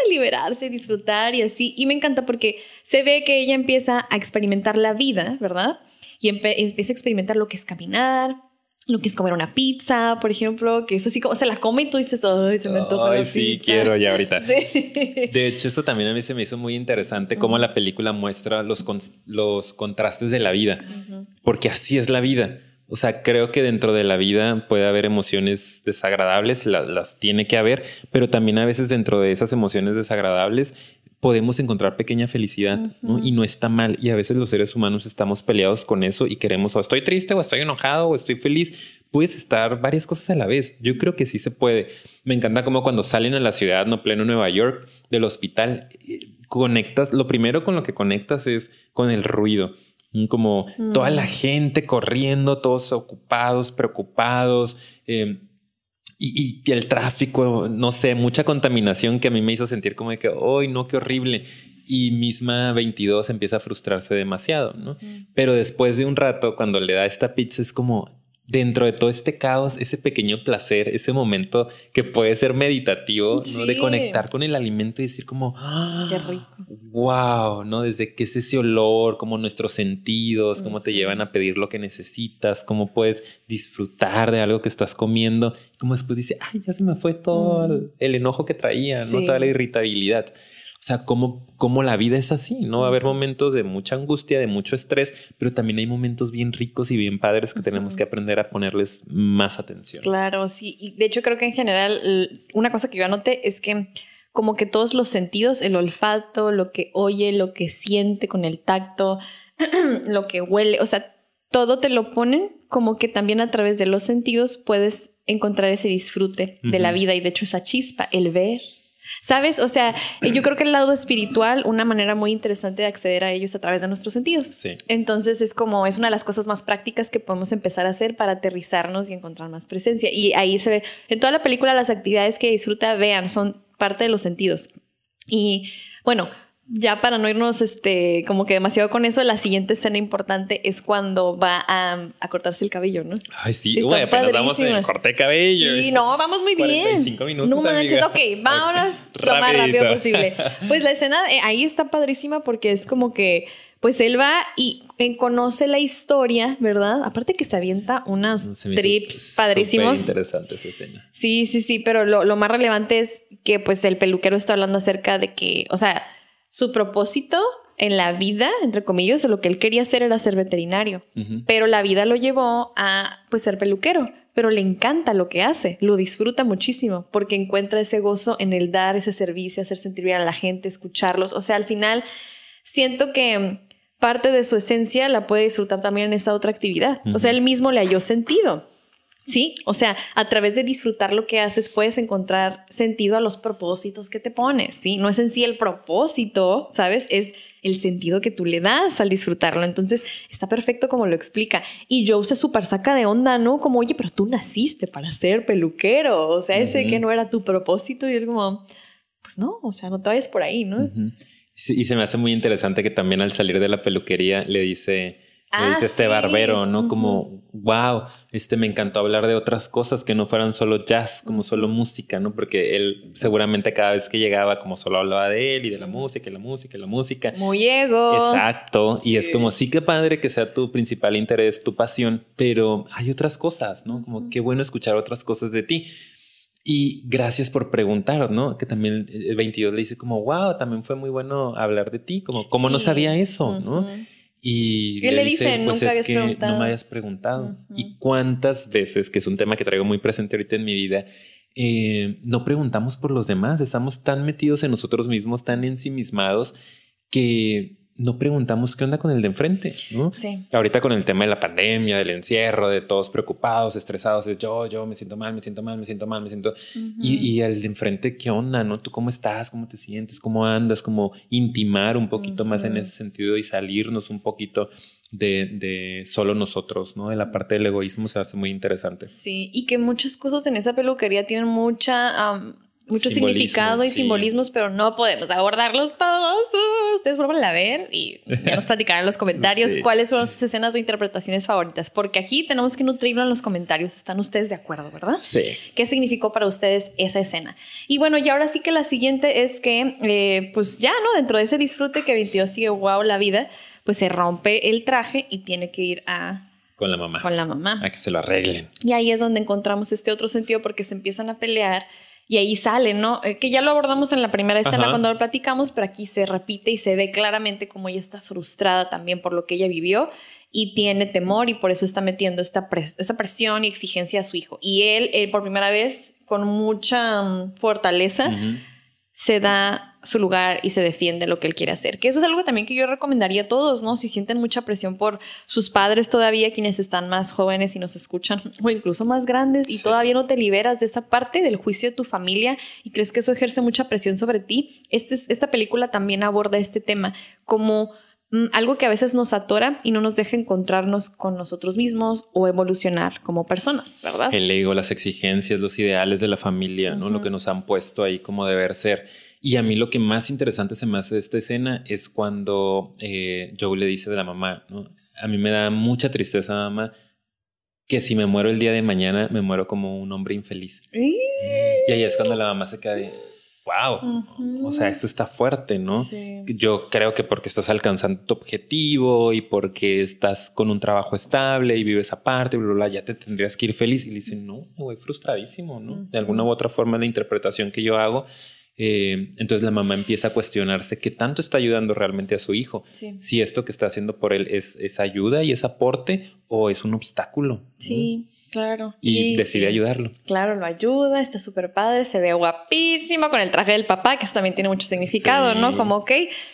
liberarse, disfrutar y así. Y me encanta porque se ve que ella empieza a experimentar la vida, ¿verdad? y empieza a experimentar lo que es caminar, lo que es comer una pizza, por ejemplo, que es así como se la come y tú dices, ay, se me antoja Ay, sí, quiero ya ahorita. De hecho, esto también a mí se me hizo muy interesante cómo la película muestra los, los contrastes de la vida, porque así es la vida. O sea, creo que dentro de la vida puede haber emociones desagradables, las tiene que haber, pero también a veces dentro de esas emociones desagradables podemos encontrar pequeña felicidad y no está mal. Y a veces los seres humanos estamos peleados con eso y queremos o estoy triste o estoy enojado o estoy feliz. Puedes estar varias cosas a la vez. Yo creo que sí se puede. Me encanta como cuando salen a la ciudad, no pleno Nueva York, del hospital, eh, conectas, lo primero con lo que conectas es con el ruido. Como toda la mm. gente corriendo, todos ocupados, preocupados. Eh, y, y, el tráfico, no sé, mucha contaminación que a mí me hizo sentir como de que, ¡ay, no, qué horrible! Y misma 22 empieza a frustrarse demasiado, ¿no? Pero después de un rato, cuando le da esta pizza, es como, dentro de todo este caos, ese pequeño placer, ese momento que puede ser meditativo, ¿no? De conectar con el alimento y decir como, ¡Ah! qué rico. Wow, ¿no? Desde que es ese olor, como nuestros sentidos, cómo te llevan a pedir lo que necesitas, cómo puedes disfrutar de algo que estás comiendo, como después dice, ay, ya se me fue todo el, enojo que traía, ¿no? Toda la irritabilidad. O sea, cómo, la vida es así, ¿no? Va a haber momentos de mucha angustia, de mucho estrés, pero también hay momentos bien ricos y bien padres que tenemos que aprender a ponerles más atención. Claro, sí. Y de hecho creo que en general una cosa que yo anoté es que como que todos los sentidos, el olfato, lo que oye, lo que siente con el tacto, lo que huele, o sea, todo te lo ponen como que también a través de los sentidos puedes encontrar ese disfrute de la vida y de hecho esa chispa, el ver, ¿Sabes? O sea, yo creo que el lado espiritual, una manera muy interesante de acceder a ellos a través de nuestros sentidos. Sí. Entonces es como, es una de las cosas más prácticas que podemos empezar a hacer para aterrizarnos y encontrar más presencia. Y ahí se ve, en toda la película las actividades que disfruta, vean, son parte de los sentidos. Y bueno, ya para no irnos este, como que demasiado con eso, la siguiente escena importante es cuando va a, cortarse el cabello, ¿no? Ay, sí, Está apenas en corte de cabello. Sí, no, vamos muy 45 bien. minutos, No manches, ok, vámonos lo más rápido posible. Pues la escena eh, ahí está padrísima porque es como que pues él va y conoce la historia, ¿verdad? Aparte que se avienta unos trips padrísimos. interesante esa escena. Sí, sí, sí, pero lo, lo, más relevante es que pues el peluquero está hablando acerca de que, o sea, su propósito en la vida, entre comillas, lo que él quería hacer era ser veterinario, pero la vida lo llevó a pues ser peluquero, pero le encanta lo que hace, lo disfruta muchísimo porque encuentra ese gozo en el dar ese servicio, hacer sentir bien a la gente, escucharlos, o sea, al final siento que parte de su esencia la puede disfrutar también en esa otra actividad, o sea, él mismo le halló sentido. Sí, o sea, a través de disfrutar lo que haces puedes encontrar sentido a los propósitos que te pones, ¿sí? No es en sí el propósito, ¿sabes? Es el sentido que tú le das al disfrutarlo. Entonces, está perfecto como lo explica. Y Joe se super saca de onda, ¿no? Como, oye, pero tú naciste para ser peluquero. O sea, ese que no era tu propósito. Y él como, pues no, o sea, no te vayas por ahí, ¿no? y se me hace muy interesante que también al salir de la peluquería le dice Ah, dice este barbero, ¿no? Como, wow, este me encantó hablar de otras cosas que no fueran solo jazz, como solo música, ¿no? Porque él seguramente cada vez que llegaba como solo hablaba de él y de la música y la música y la música. Muy ego. Exacto. Y es como, sí que padre que sea tu principal interés, tu pasión, pero hay otras cosas, ¿no? Como qué bueno escuchar otras cosas de ti. Y gracias por preguntar, ¿no? Que también el 22 le dice como, wow, también fue muy bueno hablar de ti, como, como no sabía eso, ¿no? Y le, dice, pues es que no me hayas preguntado. Y cuántas veces, que es un tema que traigo muy presente ahorita en mi vida, eh, no preguntamos por los demás, estamos tan metidos en nosotros mismos, tan ensimismados, que no preguntamos qué onda con el de enfrente, ¿no? Sí. Ahorita con el tema de la pandemia, del encierro, de todos preocupados, estresados, es yo, yo me siento mal, me siento mal, me siento mal, me siento... y, y, el de enfrente, ¿qué onda, no? ¿Tú cómo estás? ¿Cómo te sientes? ¿Cómo andas? Como intimar un poquito más en ese sentido y salirnos un poquito de, de, solo nosotros, ¿no? De la parte del egoísmo se hace muy interesante. Sí, y que muchas cosas en esa peluquería tienen mucha mucho significado y simbolismos, pero no podemos abordarlos todos. Uh, ustedes vuelvan a ver y ya nos platicarán en los comentarios cuáles son sus escenas o interpretaciones favoritas, porque aquí tenemos que nutrirlo en los comentarios. ¿Están ustedes de acuerdo, verdad? Sí. ¿Qué significó para ustedes esa escena? Y bueno, y ahora sí que la siguiente es que, eh, pues ya, ¿no? Dentro de ese disfrute que 22 sigue, wow, la vida, pues se rompe el traje y tiene que ir a con la mamá. Con la mamá. A que se lo arreglen. Y ahí es donde encontramos este otro sentido porque se empiezan a pelear y ahí sale, ¿no? Eh, que ya lo abordamos en la primera escena cuando lo platicamos, pero aquí se repite y se ve claramente como ella está frustrada también por lo que ella vivió y tiene temor y por eso está metiendo esta, presión y exigencia a su hijo. Y él, él por primera vez, con mucha mm, fortaleza, se da su lugar y se defiende lo que él quiere hacer. Que eso es algo también que yo recomendaría a todos, ¿no? Si sienten mucha presión por sus padres todavía, quienes están más jóvenes y nos escuchan, o incluso más grandes, y todavía no te liberas de esa parte del juicio de tu familia y crees que eso ejerce mucha presión sobre ti, este, esta película también aborda este tema como algo que a veces nos atora y no nos deja encontrarnos con nosotros mismos o evolucionar como personas, ¿verdad? El ego, las exigencias, los ideales de la familia, ¿no? Lo que nos han puesto ahí como deber ser. Y a mí lo que más interesante se me hace de esta escena es cuando eh, Joe le dice de la mamá, ¿no? A mí me da mucha tristeza, mamá, que si me muero el día de mañana, me muero como un hombre infeliz. Y ahí es cuando la mamá se wow, o sea, esto está fuerte, ¿no? Yo creo que porque estás alcanzando tu objetivo y porque estás con un trabajo estable y vives aparte, bla, bla, ya te tendrías que ir feliz. Y le dicen, no, me voy frustradísimo, ¿no? De alguna u otra forma de interpretación que yo hago eh, entonces la mamá empieza a cuestionarse qué tanto está ayudando realmente a su hijo. Si esto que está haciendo por él es, ayuda y es aporte o es un obstáculo. Sí, claro. Y, decide ayudarlo. Claro, lo ayuda, está súper padre, se ve guapísimo con el traje del papá, que eso también tiene mucho significado, ¿no? Como, ok,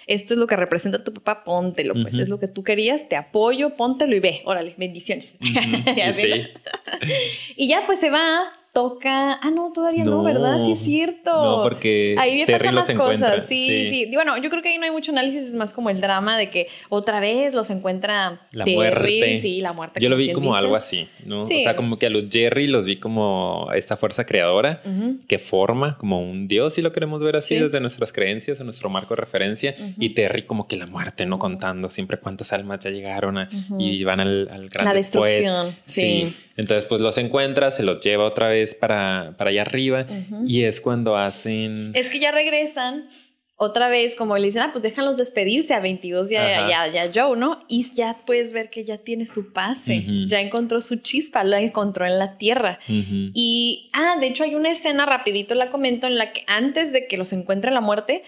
esto es lo que representa tu papá, póntelo, pues es lo que tú querías, te apoyo, póntelo y ve, órale, bendiciones. y ya pues se va toca. Ah, no, todavía no, ¿verdad? Sí, es cierto. No, porque ahí pasan las cosas. Sí, sí, Bueno, yo creo que ahí no hay mucho análisis, es más como el drama de que otra vez los encuentra la muerte. Sí, la muerte. Yo lo vi como algo así, ¿no? O sea, como que a los Jerry los vi como esta fuerza creadora que forma como un dios, si lo queremos ver así, desde nuestras creencias o nuestro marco de referencia. Y Terry como que la muerte, ¿no? Contando siempre cuántas almas ya llegaron y van al, al gran La destrucción, sí. Entonces, pues los encuentra, se los lleva otra vez para, para allá arriba y es cuando hacen... Es que ya regresan otra vez, como le dicen, ah, pues déjalos despedirse a 22 ya, ya, ya, Joe, ¿no? Y ya puedes ver que ya tiene su pase, ya encontró su chispa, la encontró en la tierra. Y, ah, de hecho hay una escena, rapidito la comento, en la que antes de que los encuentre la muerte,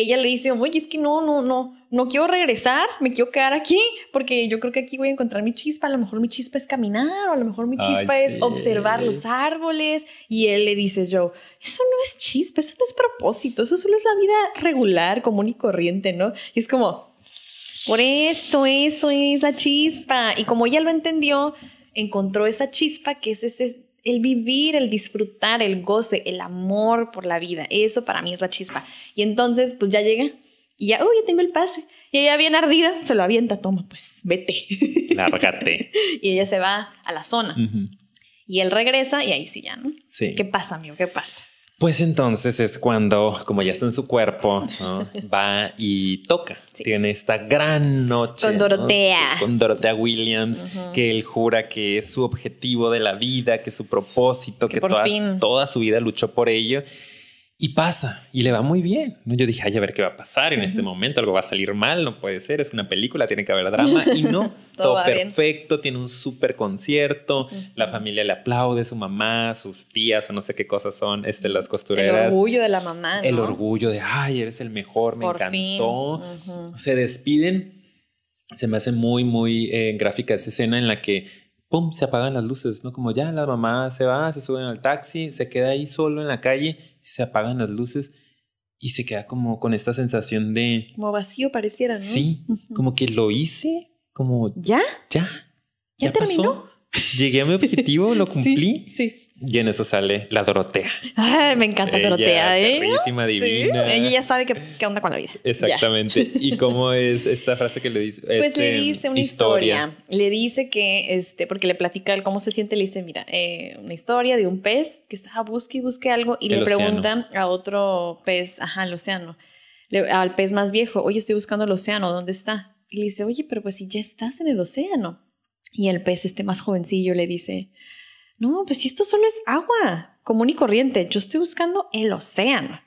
ella le dice, oye, es que no, no, no, no quiero regresar, me quiero quedar aquí, porque yo creo que aquí voy a encontrar mi chispa, a lo mejor mi chispa es caminar, o a lo mejor mi chispa es observar los árboles. Y él le dice, yo, eso no es chispa, eso no es propósito, eso solo es la vida regular, común y corriente, ¿no? Y es como, por eso, eso es la chispa. Y como ella lo entendió, encontró esa chispa que es ese el vivir, el disfrutar, el goce, el amor por la vida. Eso para mí es la chispa. Y entonces, pues ya llega y ya, uy, ya tengo el pase. Y ella bien ardida, se lo avienta, toma, pues vete. Lárgate. y ella se va a la zona. Y él regresa y ahí sí ya, ¿no? Sí. ¿Qué pasa, amigo? ¿Qué pasa? Pues entonces es cuando, como ya está en su cuerpo, va y toca. Tiene esta gran noche. Con Dorotea. Con Dorotea Williams, que él jura que es su objetivo de la vida, que es su propósito, que, toda su vida luchó por ello. Y pasa, y le va muy bien. Yo dije, ay, a ver qué va a pasar en este momento, algo va a salir mal, no puede ser, es una película, tiene que haber drama. Y no, todo, perfecto, tiene un súper concierto, la familia le aplaude, su mamá, sus tías o no sé qué cosas son, este, las costureras. El orgullo de la mamá. El orgullo de, ay, eres el mejor, me encantó. Se despiden. Se me hace muy, muy eh, gráfica esa escena en la que ¡pum! se apagan las luces, ¿no? Como ya la mamá se va, se suben al taxi, se queda ahí solo en la calle, se apagan las luces y se queda como con esta sensación de... Como vacío pareciera, ¿no? Sí, como que lo hice, como... ¿Ya? Ya. ¿Ya, terminó? Llegué a mi objetivo, lo cumplí. sí. Y en eso sale la Dorotea. Ay, me encanta Dorotea, ¿eh? divina. Ella ya sabe qué, qué, onda con la vida. Exactamente. ¿Y cómo es esta frase que le dice? Pues le este, dice una historia. Le dice que, este, porque le platica cómo se siente, le dice, mira, eh, una historia de un pez que estaba busque y busque algo y le pregunta a otro pez, ajá, el océano, al pez más viejo, oye, estoy buscando el océano, ¿dónde está? Y le dice, oye, pero pues si ya estás en el océano. Y el pez, este más jovencillo, le dice, no, pues si esto solo es agua común y corriente, yo estoy buscando el océano.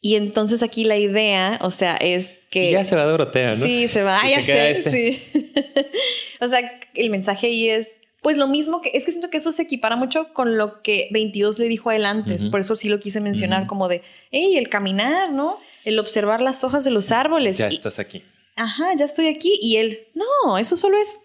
Y entonces aquí la idea, o sea, es que... ya se va Dorotea, ¿no? Sí, se va, ya sé, este. sí. o sea, el mensaje ahí es, pues lo mismo que, es que siento que eso se equipara mucho con lo que 22 le dijo a él antes, por eso sí lo quise mencionar como de, hey, el caminar, ¿no? El observar las hojas de los árboles. Ya estás aquí. Ajá, ya estoy aquí. Y él, no, eso solo es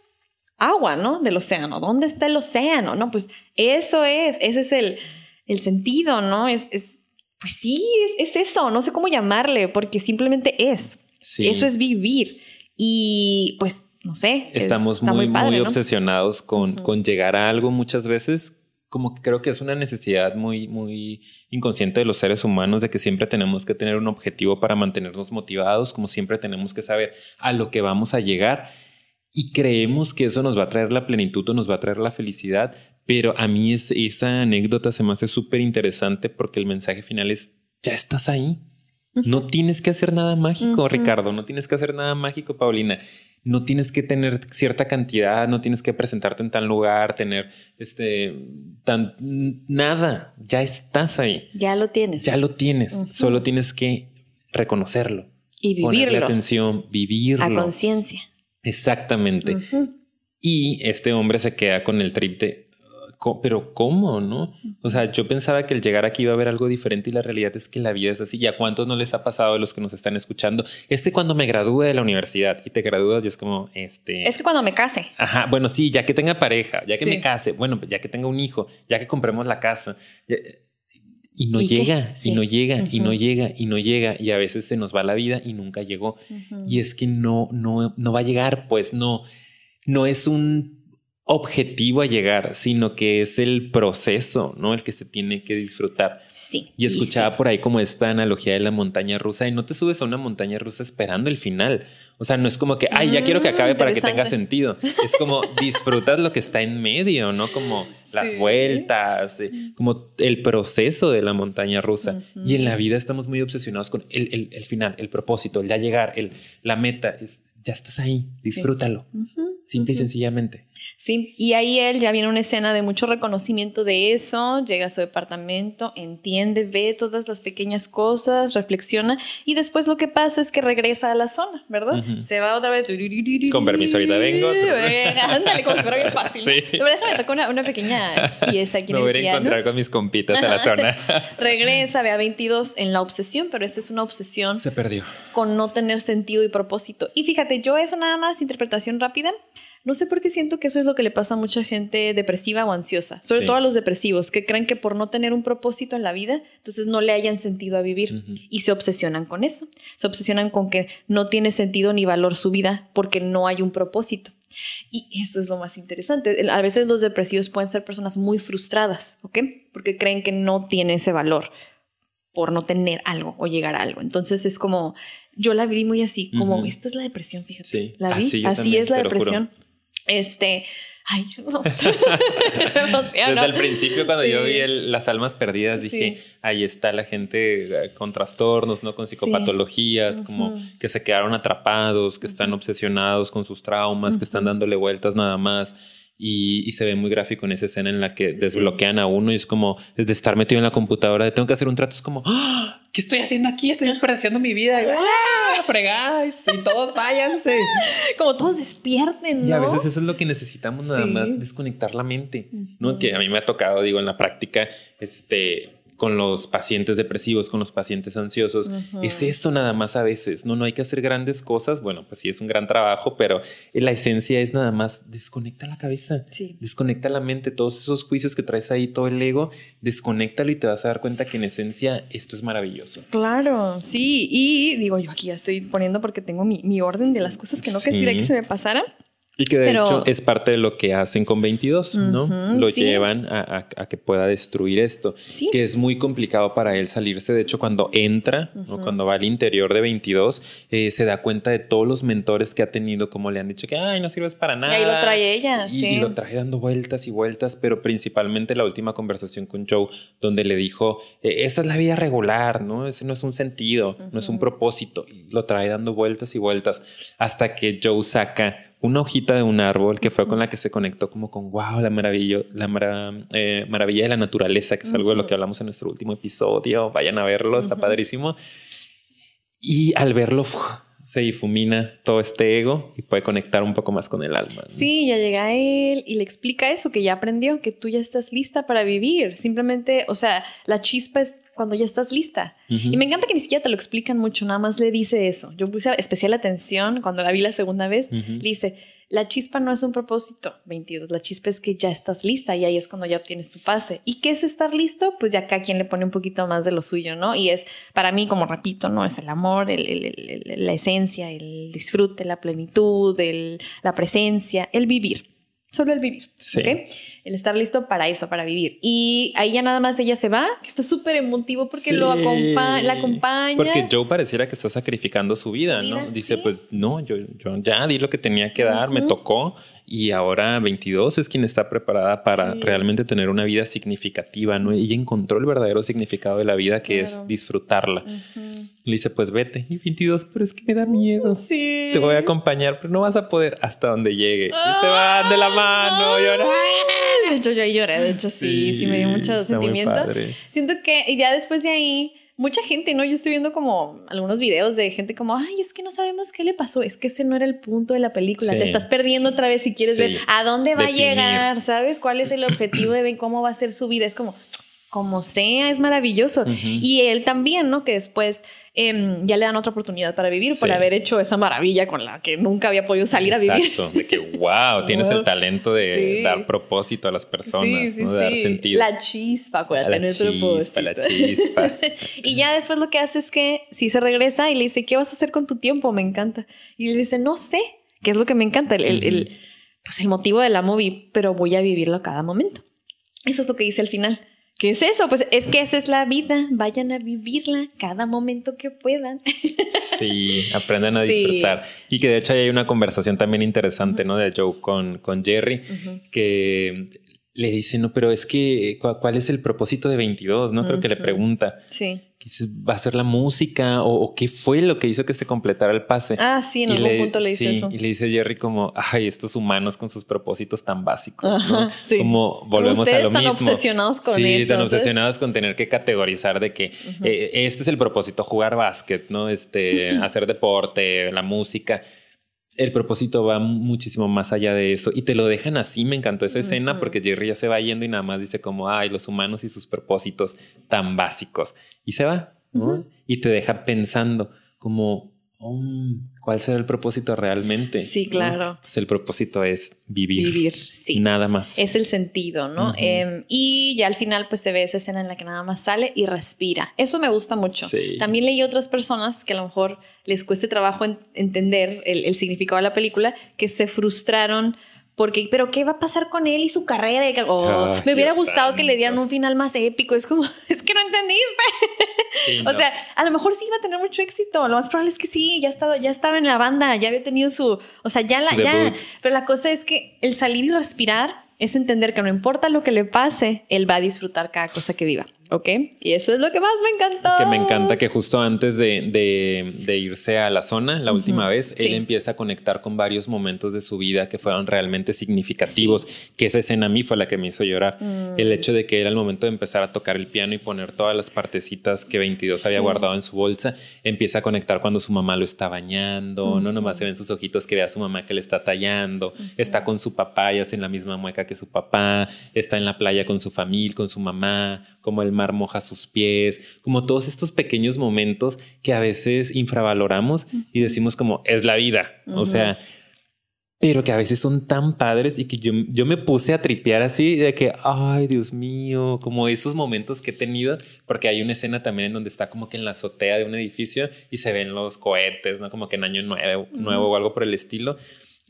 agua, ¿no? Del océano. ¿Dónde está el océano? No, pues eso es, ese es el, el sentido, ¿no? Es, es pues sí, es, eso, no sé cómo llamarle, porque simplemente es. Eso es vivir. Y pues, no sé. Estamos muy, muy, obsesionados con, con llegar a algo muchas veces como que creo que es una necesidad muy, muy inconsciente de los seres humanos de que siempre tenemos que tener un objetivo para mantenernos motivados, como siempre tenemos que saber a lo que vamos a llegar y creemos que eso nos va a traer la plenitud o nos va a traer la felicidad, pero a mí es, esa anécdota se me hace súper interesante porque el mensaje final es, ya estás ahí. No tienes que hacer nada mágico, Ricardo, no tienes que hacer nada mágico, Paulina. No tienes que tener cierta cantidad, no tienes que presentarte en tal lugar, tener este tan nada, ya estás ahí. Ya lo tienes. Ya lo tienes, solo tienes que reconocerlo y vivirlo. Ponerle atención, vivirlo. A conciencia. Exactamente. Y este hombre se queda con el trip de, pero ¿cómo? ¿No? O sea, yo pensaba que el llegar aquí iba a haber algo diferente y la realidad es que la vida es así. ¿Y a cuántos no les ha pasado a los que nos están escuchando? Este cuando me gradúe de la universidad y te gradúas y es como, este... Es que cuando me case. Ajá, bueno, sí, ya que tenga pareja, ya que me case, bueno, ya que tenga un hijo, ya que compremos la casa. Y no, llega, y no llega, y no llega, y no llega, y a veces se nos va la vida y nunca llegó. Y es que no, no, no va a llegar, pues no, no es un objetivo a llegar, sino que es el proceso, ¿no? El que se tiene que disfrutar. Sí. Y escuchaba por ahí como esta analogía de la montaña rusa y no te subes a una montaña rusa esperando el final. O sea, no es como que, ay, ya quiero que acabe para que tenga sentido. Es como disfrutas lo que está en medio, ¿no? Como las vueltas, eh, como el proceso de la montaña rusa. Y en la vida estamos muy obsesionados con el, el, final, el propósito, el ya llegar, el, la meta. Es, ya estás ahí, disfrútalo. Simple y sencillamente. Sí, y ahí él ya viene una escena de mucho reconocimiento de eso, llega a su departamento, entiende, ve todas las pequeñas cosas, reflexiona y después lo que pasa es que regresa a la zona, ¿verdad? Se va otra vez. Con permiso, ahorita vengo. Ándale, como si fuera bien fácil. Sí. Pero déjame tocar una, una, pequeña pieza aquí. Me voy a encontrar con mis compitas a la zona. regresa, ve a 22 en la obsesión, pero esa es una obsesión. Se perdió. Con no tener sentido y propósito. Y fíjate, yo eso nada más, interpretación rápida. No sé por qué siento que eso es lo que le pasa a mucha gente depresiva o ansiosa, sobre todo a los depresivos, que creen que por no tener un propósito en la vida, entonces no le hayan sentido a vivir y se obsesionan con eso. Se obsesionan con que no tiene sentido ni valor su vida porque no hay un propósito. Y eso es lo más interesante. A veces los depresivos pueden ser personas muy frustradas, ¿ok? Porque creen que no tiene ese valor por no tener algo o llegar a algo. Entonces es como, yo la vi muy así, como, esto es la depresión, fíjate. Sí, la vi, así, es la depresión. Este, ay, no. Desde el principio, cuando yo vi las almas perdidas, dije, ahí está la gente eh, con trastornos, ¿no? Con psicopatologías, como que se quedaron atrapados, que están obsesionados con sus traumas, que están dándole vueltas nada más. Y, se ve muy gráfico en esa escena en la que desbloquean a uno y es como desde estar metido en la computadora de tengo que hacer un trato es como ¡Ah! ¿qué estoy haciendo aquí? estoy desperdiciando mi vida y, ¡Ah! fregáis y todos váyanse como todos despierten ¿no? y a veces eso es lo que necesitamos nada más desconectar la mente no que a mí me ha tocado digo en la práctica este con los pacientes depresivos, con los pacientes ansiosos. Es esto nada más a veces, ¿no? No hay que hacer grandes cosas. Bueno, pues sí es un gran trabajo, pero la esencia es nada más desconecta la cabeza, desconecta la mente, todos esos juicios que traes ahí, todo el ego, desconéctalo y te vas a dar cuenta que en esencia esto es maravilloso. Claro, sí. Y digo, yo aquí ya estoy poniendo porque tengo mi, orden de las cosas que no quisiera que se me pasaran. Y que de hecho es parte de lo que hacen con 22, ¿no? Lo llevan a, que pueda destruir esto, que es muy complicado para él salirse. De hecho, cuando entra, cuando va al interior de 22, eh, se da cuenta de todos los mentores que ha tenido, como le han dicho que, ay, no sirves para nada. Y ahí lo trae ella, y, y lo trae dando vueltas y vueltas, pero principalmente la última conversación con Joe, donde le dijo, e, esa es la vida regular, ¿no? Ese no es un sentido, no es un propósito. Y lo trae dando vueltas y vueltas hasta que Joe saca una hojita de un árbol que fue con la que se conectó como con, wow, la, maravilla, la eh, maravilla de la naturaleza, que es algo de lo que hablamos en nuestro último episodio. Vayan a verlo, está padrísimo. Y al verlo, se difumina todo este ego y puede conectar un poco más con el alma. Sí, ya llega él y le explica eso, que ya aprendió, que tú ya estás lista para vivir. Simplemente, o sea, la chispa es cuando ya estás lista. Y me encanta que ni siquiera te lo explican mucho, nada más le dice eso. Yo puse especial atención cuando la vi la segunda vez, le dice, la chispa no es un propósito, 22. La chispa es que ya estás lista y ahí es cuando ya obtienes tu pase. ¿Y qué es estar listo? Pues ya cada quien le pone un poquito más de lo suyo, ¿no? Y es, para mí, como repito, ¿no? Es el amor, la esencia, el disfrute, la plenitud, la presencia, el vivir. Solo el vivir. Sí. El estar listo para eso, para vivir. Y ahí ya nada más ella se va, que está súper emotivo porque lo acompa la acompaña. Porque Joe pareciera que está sacrificando su vida, ¿no? Dice, pues no, yo, yo, ya di lo que tenía que dar, me tocó. Y ahora 22 es quien está preparada para realmente tener una vida significativa, ¿no? Ella encontró el verdadero significado de la vida, que es disfrutarla. Le dice, pues vete. Y 22, pero es que me da miedo. Sí. Te voy a acompañar, pero no vas a poder hasta donde llegue. y se van de la mano. Y ahora... De hecho, yo lloré. De hecho, sí, sí, me dio mucho sentimiento. Siento que ya después de ahí, mucha gente, ¿no? Yo estoy viendo como algunos videos de gente como, ay, es que no sabemos qué le pasó. Es que ese no era el punto de la película. Te estás perdiendo otra vez si quieres ver a dónde va a llegar, ¿sabes? ¿Cuál es el objetivo de ver cómo va a ser su vida? Es como, como sea, es maravilloso. Y él también, ¿no? Que después Em, ya le dan otra oportunidad para vivir por haber hecho esa maravilla con la que nunca había podido salir a vivir. Exacto, de que wow, tienes el talento de dar propósito a las personas, ¿no? de dar sentido. La chispa, acuérdate, la chispa, La chispa. y ya después lo que hace es que si se regresa y le dice, ¿qué vas a hacer con tu tiempo? Me encanta. Y le dice, no sé, ¿qué es lo que me encanta? el pues el motivo de la movie, pero voy a vivirlo a cada momento. Eso es lo que dice al final. ¿Qué es eso? Pues es que esa es la vida. Vayan a vivirla cada momento que puedan. Sí, aprendan a disfrutar. Y que de hecho hay una conversación también interesante, ¿no? De Joe con, con Jerry, que le dice, no, pero es que, ¿cuál es el propósito de 22? ¿No? Creo que le pregunta. Sí va a ser la música o, qué fue lo que hizo que se completara el pase. Ah, sí, en algún punto le dice eso. Y le dice Jerry como, ay, estos humanos con sus propósitos tan básicos, Como volvemos a lo están obsesionados con sí, están obsesionados con tener que categorizar de que eh, este es el propósito, jugar básquet, ¿no? Este, hacer deporte, la música el propósito va muchísimo más allá de eso y te lo dejan así. Me encantó esa escena porque Jerry ya se va yendo y nada más dice como, ay, los humanos y sus propósitos tan básicos. Y se va, Y te deja pensando como, ¿Cuál será el propósito realmente? Sí, claro. Pues el propósito es vivir. Vivir, sí. Nada más. Es el sentido, ¿no? Em, y ya al final pues se ve esa escena en la que nada más sale y respira. Eso me gusta mucho. También leí otras personas que a lo mejor les cueste trabajo entender el, el significado de la película, que se frustraron porque, pero ¿qué va a pasar con él y su carrera? Ah, me hubiera gustado que le dieran un final más épico. Es como, es que no entendiste. o sea, a lo mejor sí iba a tener mucho éxito. Lo más probable es que sí, ya estaba, ya estaba en la banda, ya había tenido su, o sea, ya la, ya. Pero la cosa es que el salir y respirar es entender que no importa lo que le pase, él va a disfrutar cada cosa que viva. ¿Ok? Y eso es lo que más me encantó. Que me encanta que justo antes de, de, irse a la zona, la última vez, él empieza a conectar con varios momentos de su vida que fueron realmente significativos. Que esa escena a mí fue la que me hizo llorar. Mm. El hecho de que era el momento de empezar a tocar el piano y poner todas las partecitas que 22 había guardado en su bolsa, empieza a conectar cuando su mamá lo está bañando, no nomás se ven sus ojitos que ve a su mamá que le está tallando, está con su papá y hace la misma mueca que su papá, está en la playa con su familia, con su mamá, como el moja sus pies, como todos estos pequeños momentos que a veces infravaloramos y decimos como es la vida, o sea, pero que a veces son tan padres y que yo, yo me puse a tripear así de que, ay, Dios mío, como esos momentos que he tenido, porque hay una escena también en donde está como que en la azotea de un edificio y se ven los cohetes, ¿no? Como que en año nuevo, nuevo o algo por el estilo.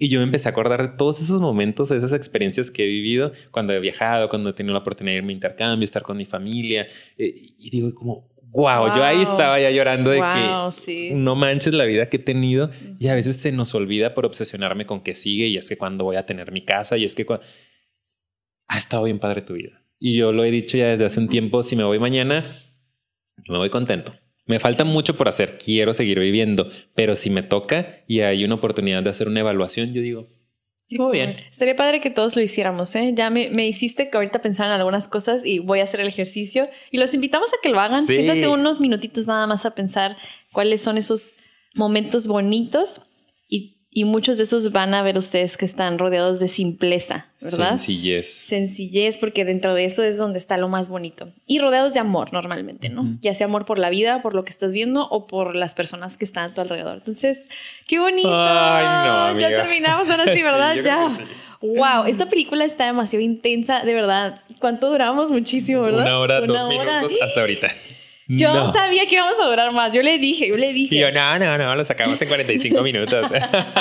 Y yo me empecé a acordar de todos esos momentos, esas experiencias que he vivido cuando he viajado, cuando he tenido la oportunidad de irme a intercambio, estar con mi familia. Eh, y digo como, wow, yo ahí estaba ya llorando de que no manches la vida que he tenido. Y a veces se nos olvida por obsesionarme con que sigue y es que cuando voy a tener mi casa y es que ha estado bien padre tu vida. Y yo lo he dicho ya desde hace un tiempo, si me voy mañana, me voy contento. Me falta mucho por hacer, quiero seguir viviendo, pero si me toca y hay una oportunidad de hacer una evaluación, yo digo, muy bien. Estaría padre que todos lo hiciéramos, ¿eh? Ya me, me, hiciste que ahorita pensar en algunas cosas y voy a hacer el ejercicio. Y los invitamos a que lo hagan. Siéntate unos minutitos nada más a pensar cuáles son esos momentos bonitos y muchos de esos van a ver ustedes que están rodeados de simpleza, ¿verdad? Sencillez. Sencillez, porque dentro de eso es donde está lo más bonito. Y rodeados de amor normalmente, ¿no? Ya sea amor por la vida, por lo que estás viendo o por las personas que están a tu alrededor. Entonces, qué bonito. Ay, no, amiga. Ya terminamos ahora sí, ¿verdad? ya. Wow, esta película está demasiado intensa, de verdad. ¿Cuánto duramos? Muchísimo, ¿verdad? Una hora, dos minutos hasta ahorita. Yo sabía que íbamos a durar más. Yo le dije, yo le dije. Y yo, no, no, no, lo sacamos en 45 minutos.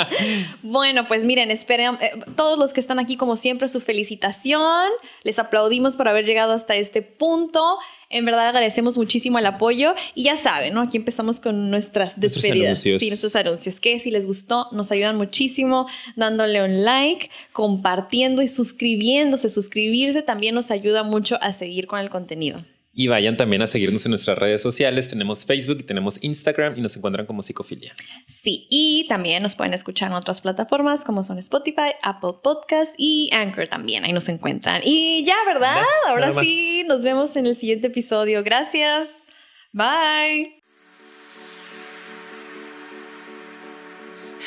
bueno, pues miren, esperen, eh, todos los que están aquí, como siempre, su felicitación. Les aplaudimos por haber llegado hasta este punto. En verdad agradecemos muchísimo el apoyo. Y ya saben, ¿no? Aquí empezamos con nuestras despedidas. Nuestros anuncios. Sí, nuestros anuncios. Que si les gustó, nos ayudan muchísimo dándole un like, compartiendo y suscribiéndose. Suscribirse también nos ayuda mucho a seguir con el contenido. Y vayan también a seguirnos en nuestras redes sociales. Tenemos Facebook y tenemos Instagram y nos encuentran como Psicofilia. Sí, y también nos pueden escuchar en otras plataformas como son Spotify, Apple Podcast y Anchor también. Ahí nos encuentran. Y ya, ¿verdad? Ahora sí, nos vemos en el siguiente episodio. Gracias. Bye.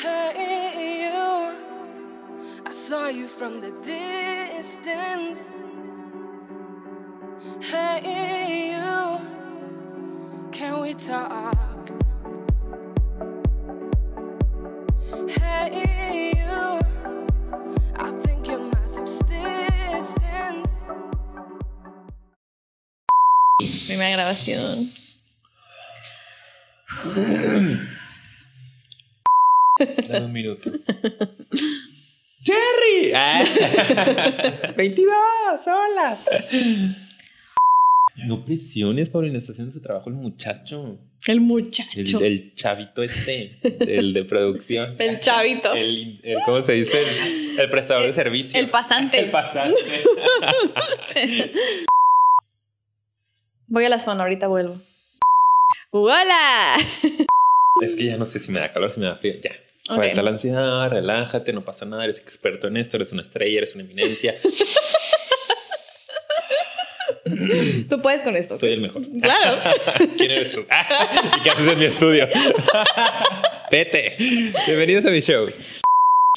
Hey, I saw you from the distance. Hey, you, can we talk? Hey, you, I think you're my subsistence. Primera grabación. Dame un minuto. ¡Cherry! Ah. 22, hola. No presiones, Paulina, está haciendo su trabajo el muchacho. El muchacho. El, el chavito este, el de producción. El chavito. El, el- ¿Cómo se dice? El, el prestador de servicio. El pasante. El pasante. Voy a la zona, ahorita vuelvo. ¡Hola! es que ya no sé si me da calor, si me da frío. Ya. Suelta la ansiedad, relájate, no pasa nada, eres experto en esto, eres una estrella, eres una eminencia. Tú puedes con esto. Soy el mejor. Claro. ¿Quién eres tú? ¿Y qué haces en mi estudio? Vete. Bienvenidos a mi show.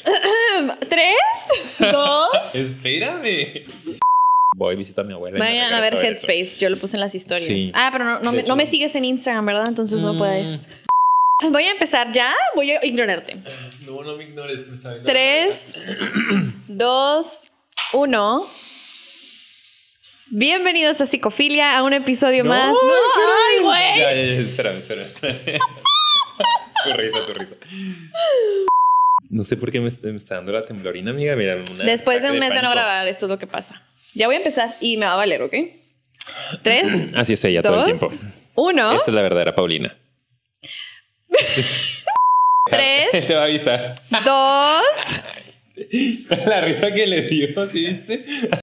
Tres, dos. Espérame. Voy, visito a mi abuela. Vayan a ver eso. Headspace. Yo lo puse en las historias. Sí. Ah, pero no, me, no hecho- me sigues en Instagram, ¿verdad? Entonces no Mm. puedes. Voy a empezar ya. Voy a ignorarte. No, no me ignores. Me está viendo Tres, dos, uno. Bienvenidos a Psicofilia, a un episodio No, más. ¡Ay, güey! Ya, ya, ya, espérame, espérame. tu risa, tu risa. No sé por qué me, me está dando la temblorina, amiga. Mira, una Después de un mes de no grabar, esto es lo que pasa. Ya voy a empezar y me va a valer, ¿ok? Tres, Así es ella todo el dos, tiempo. uno, Esa es la verdadera Paulina. tres, Te va a avisar. dos. La risa que le dio, ¿sí viste?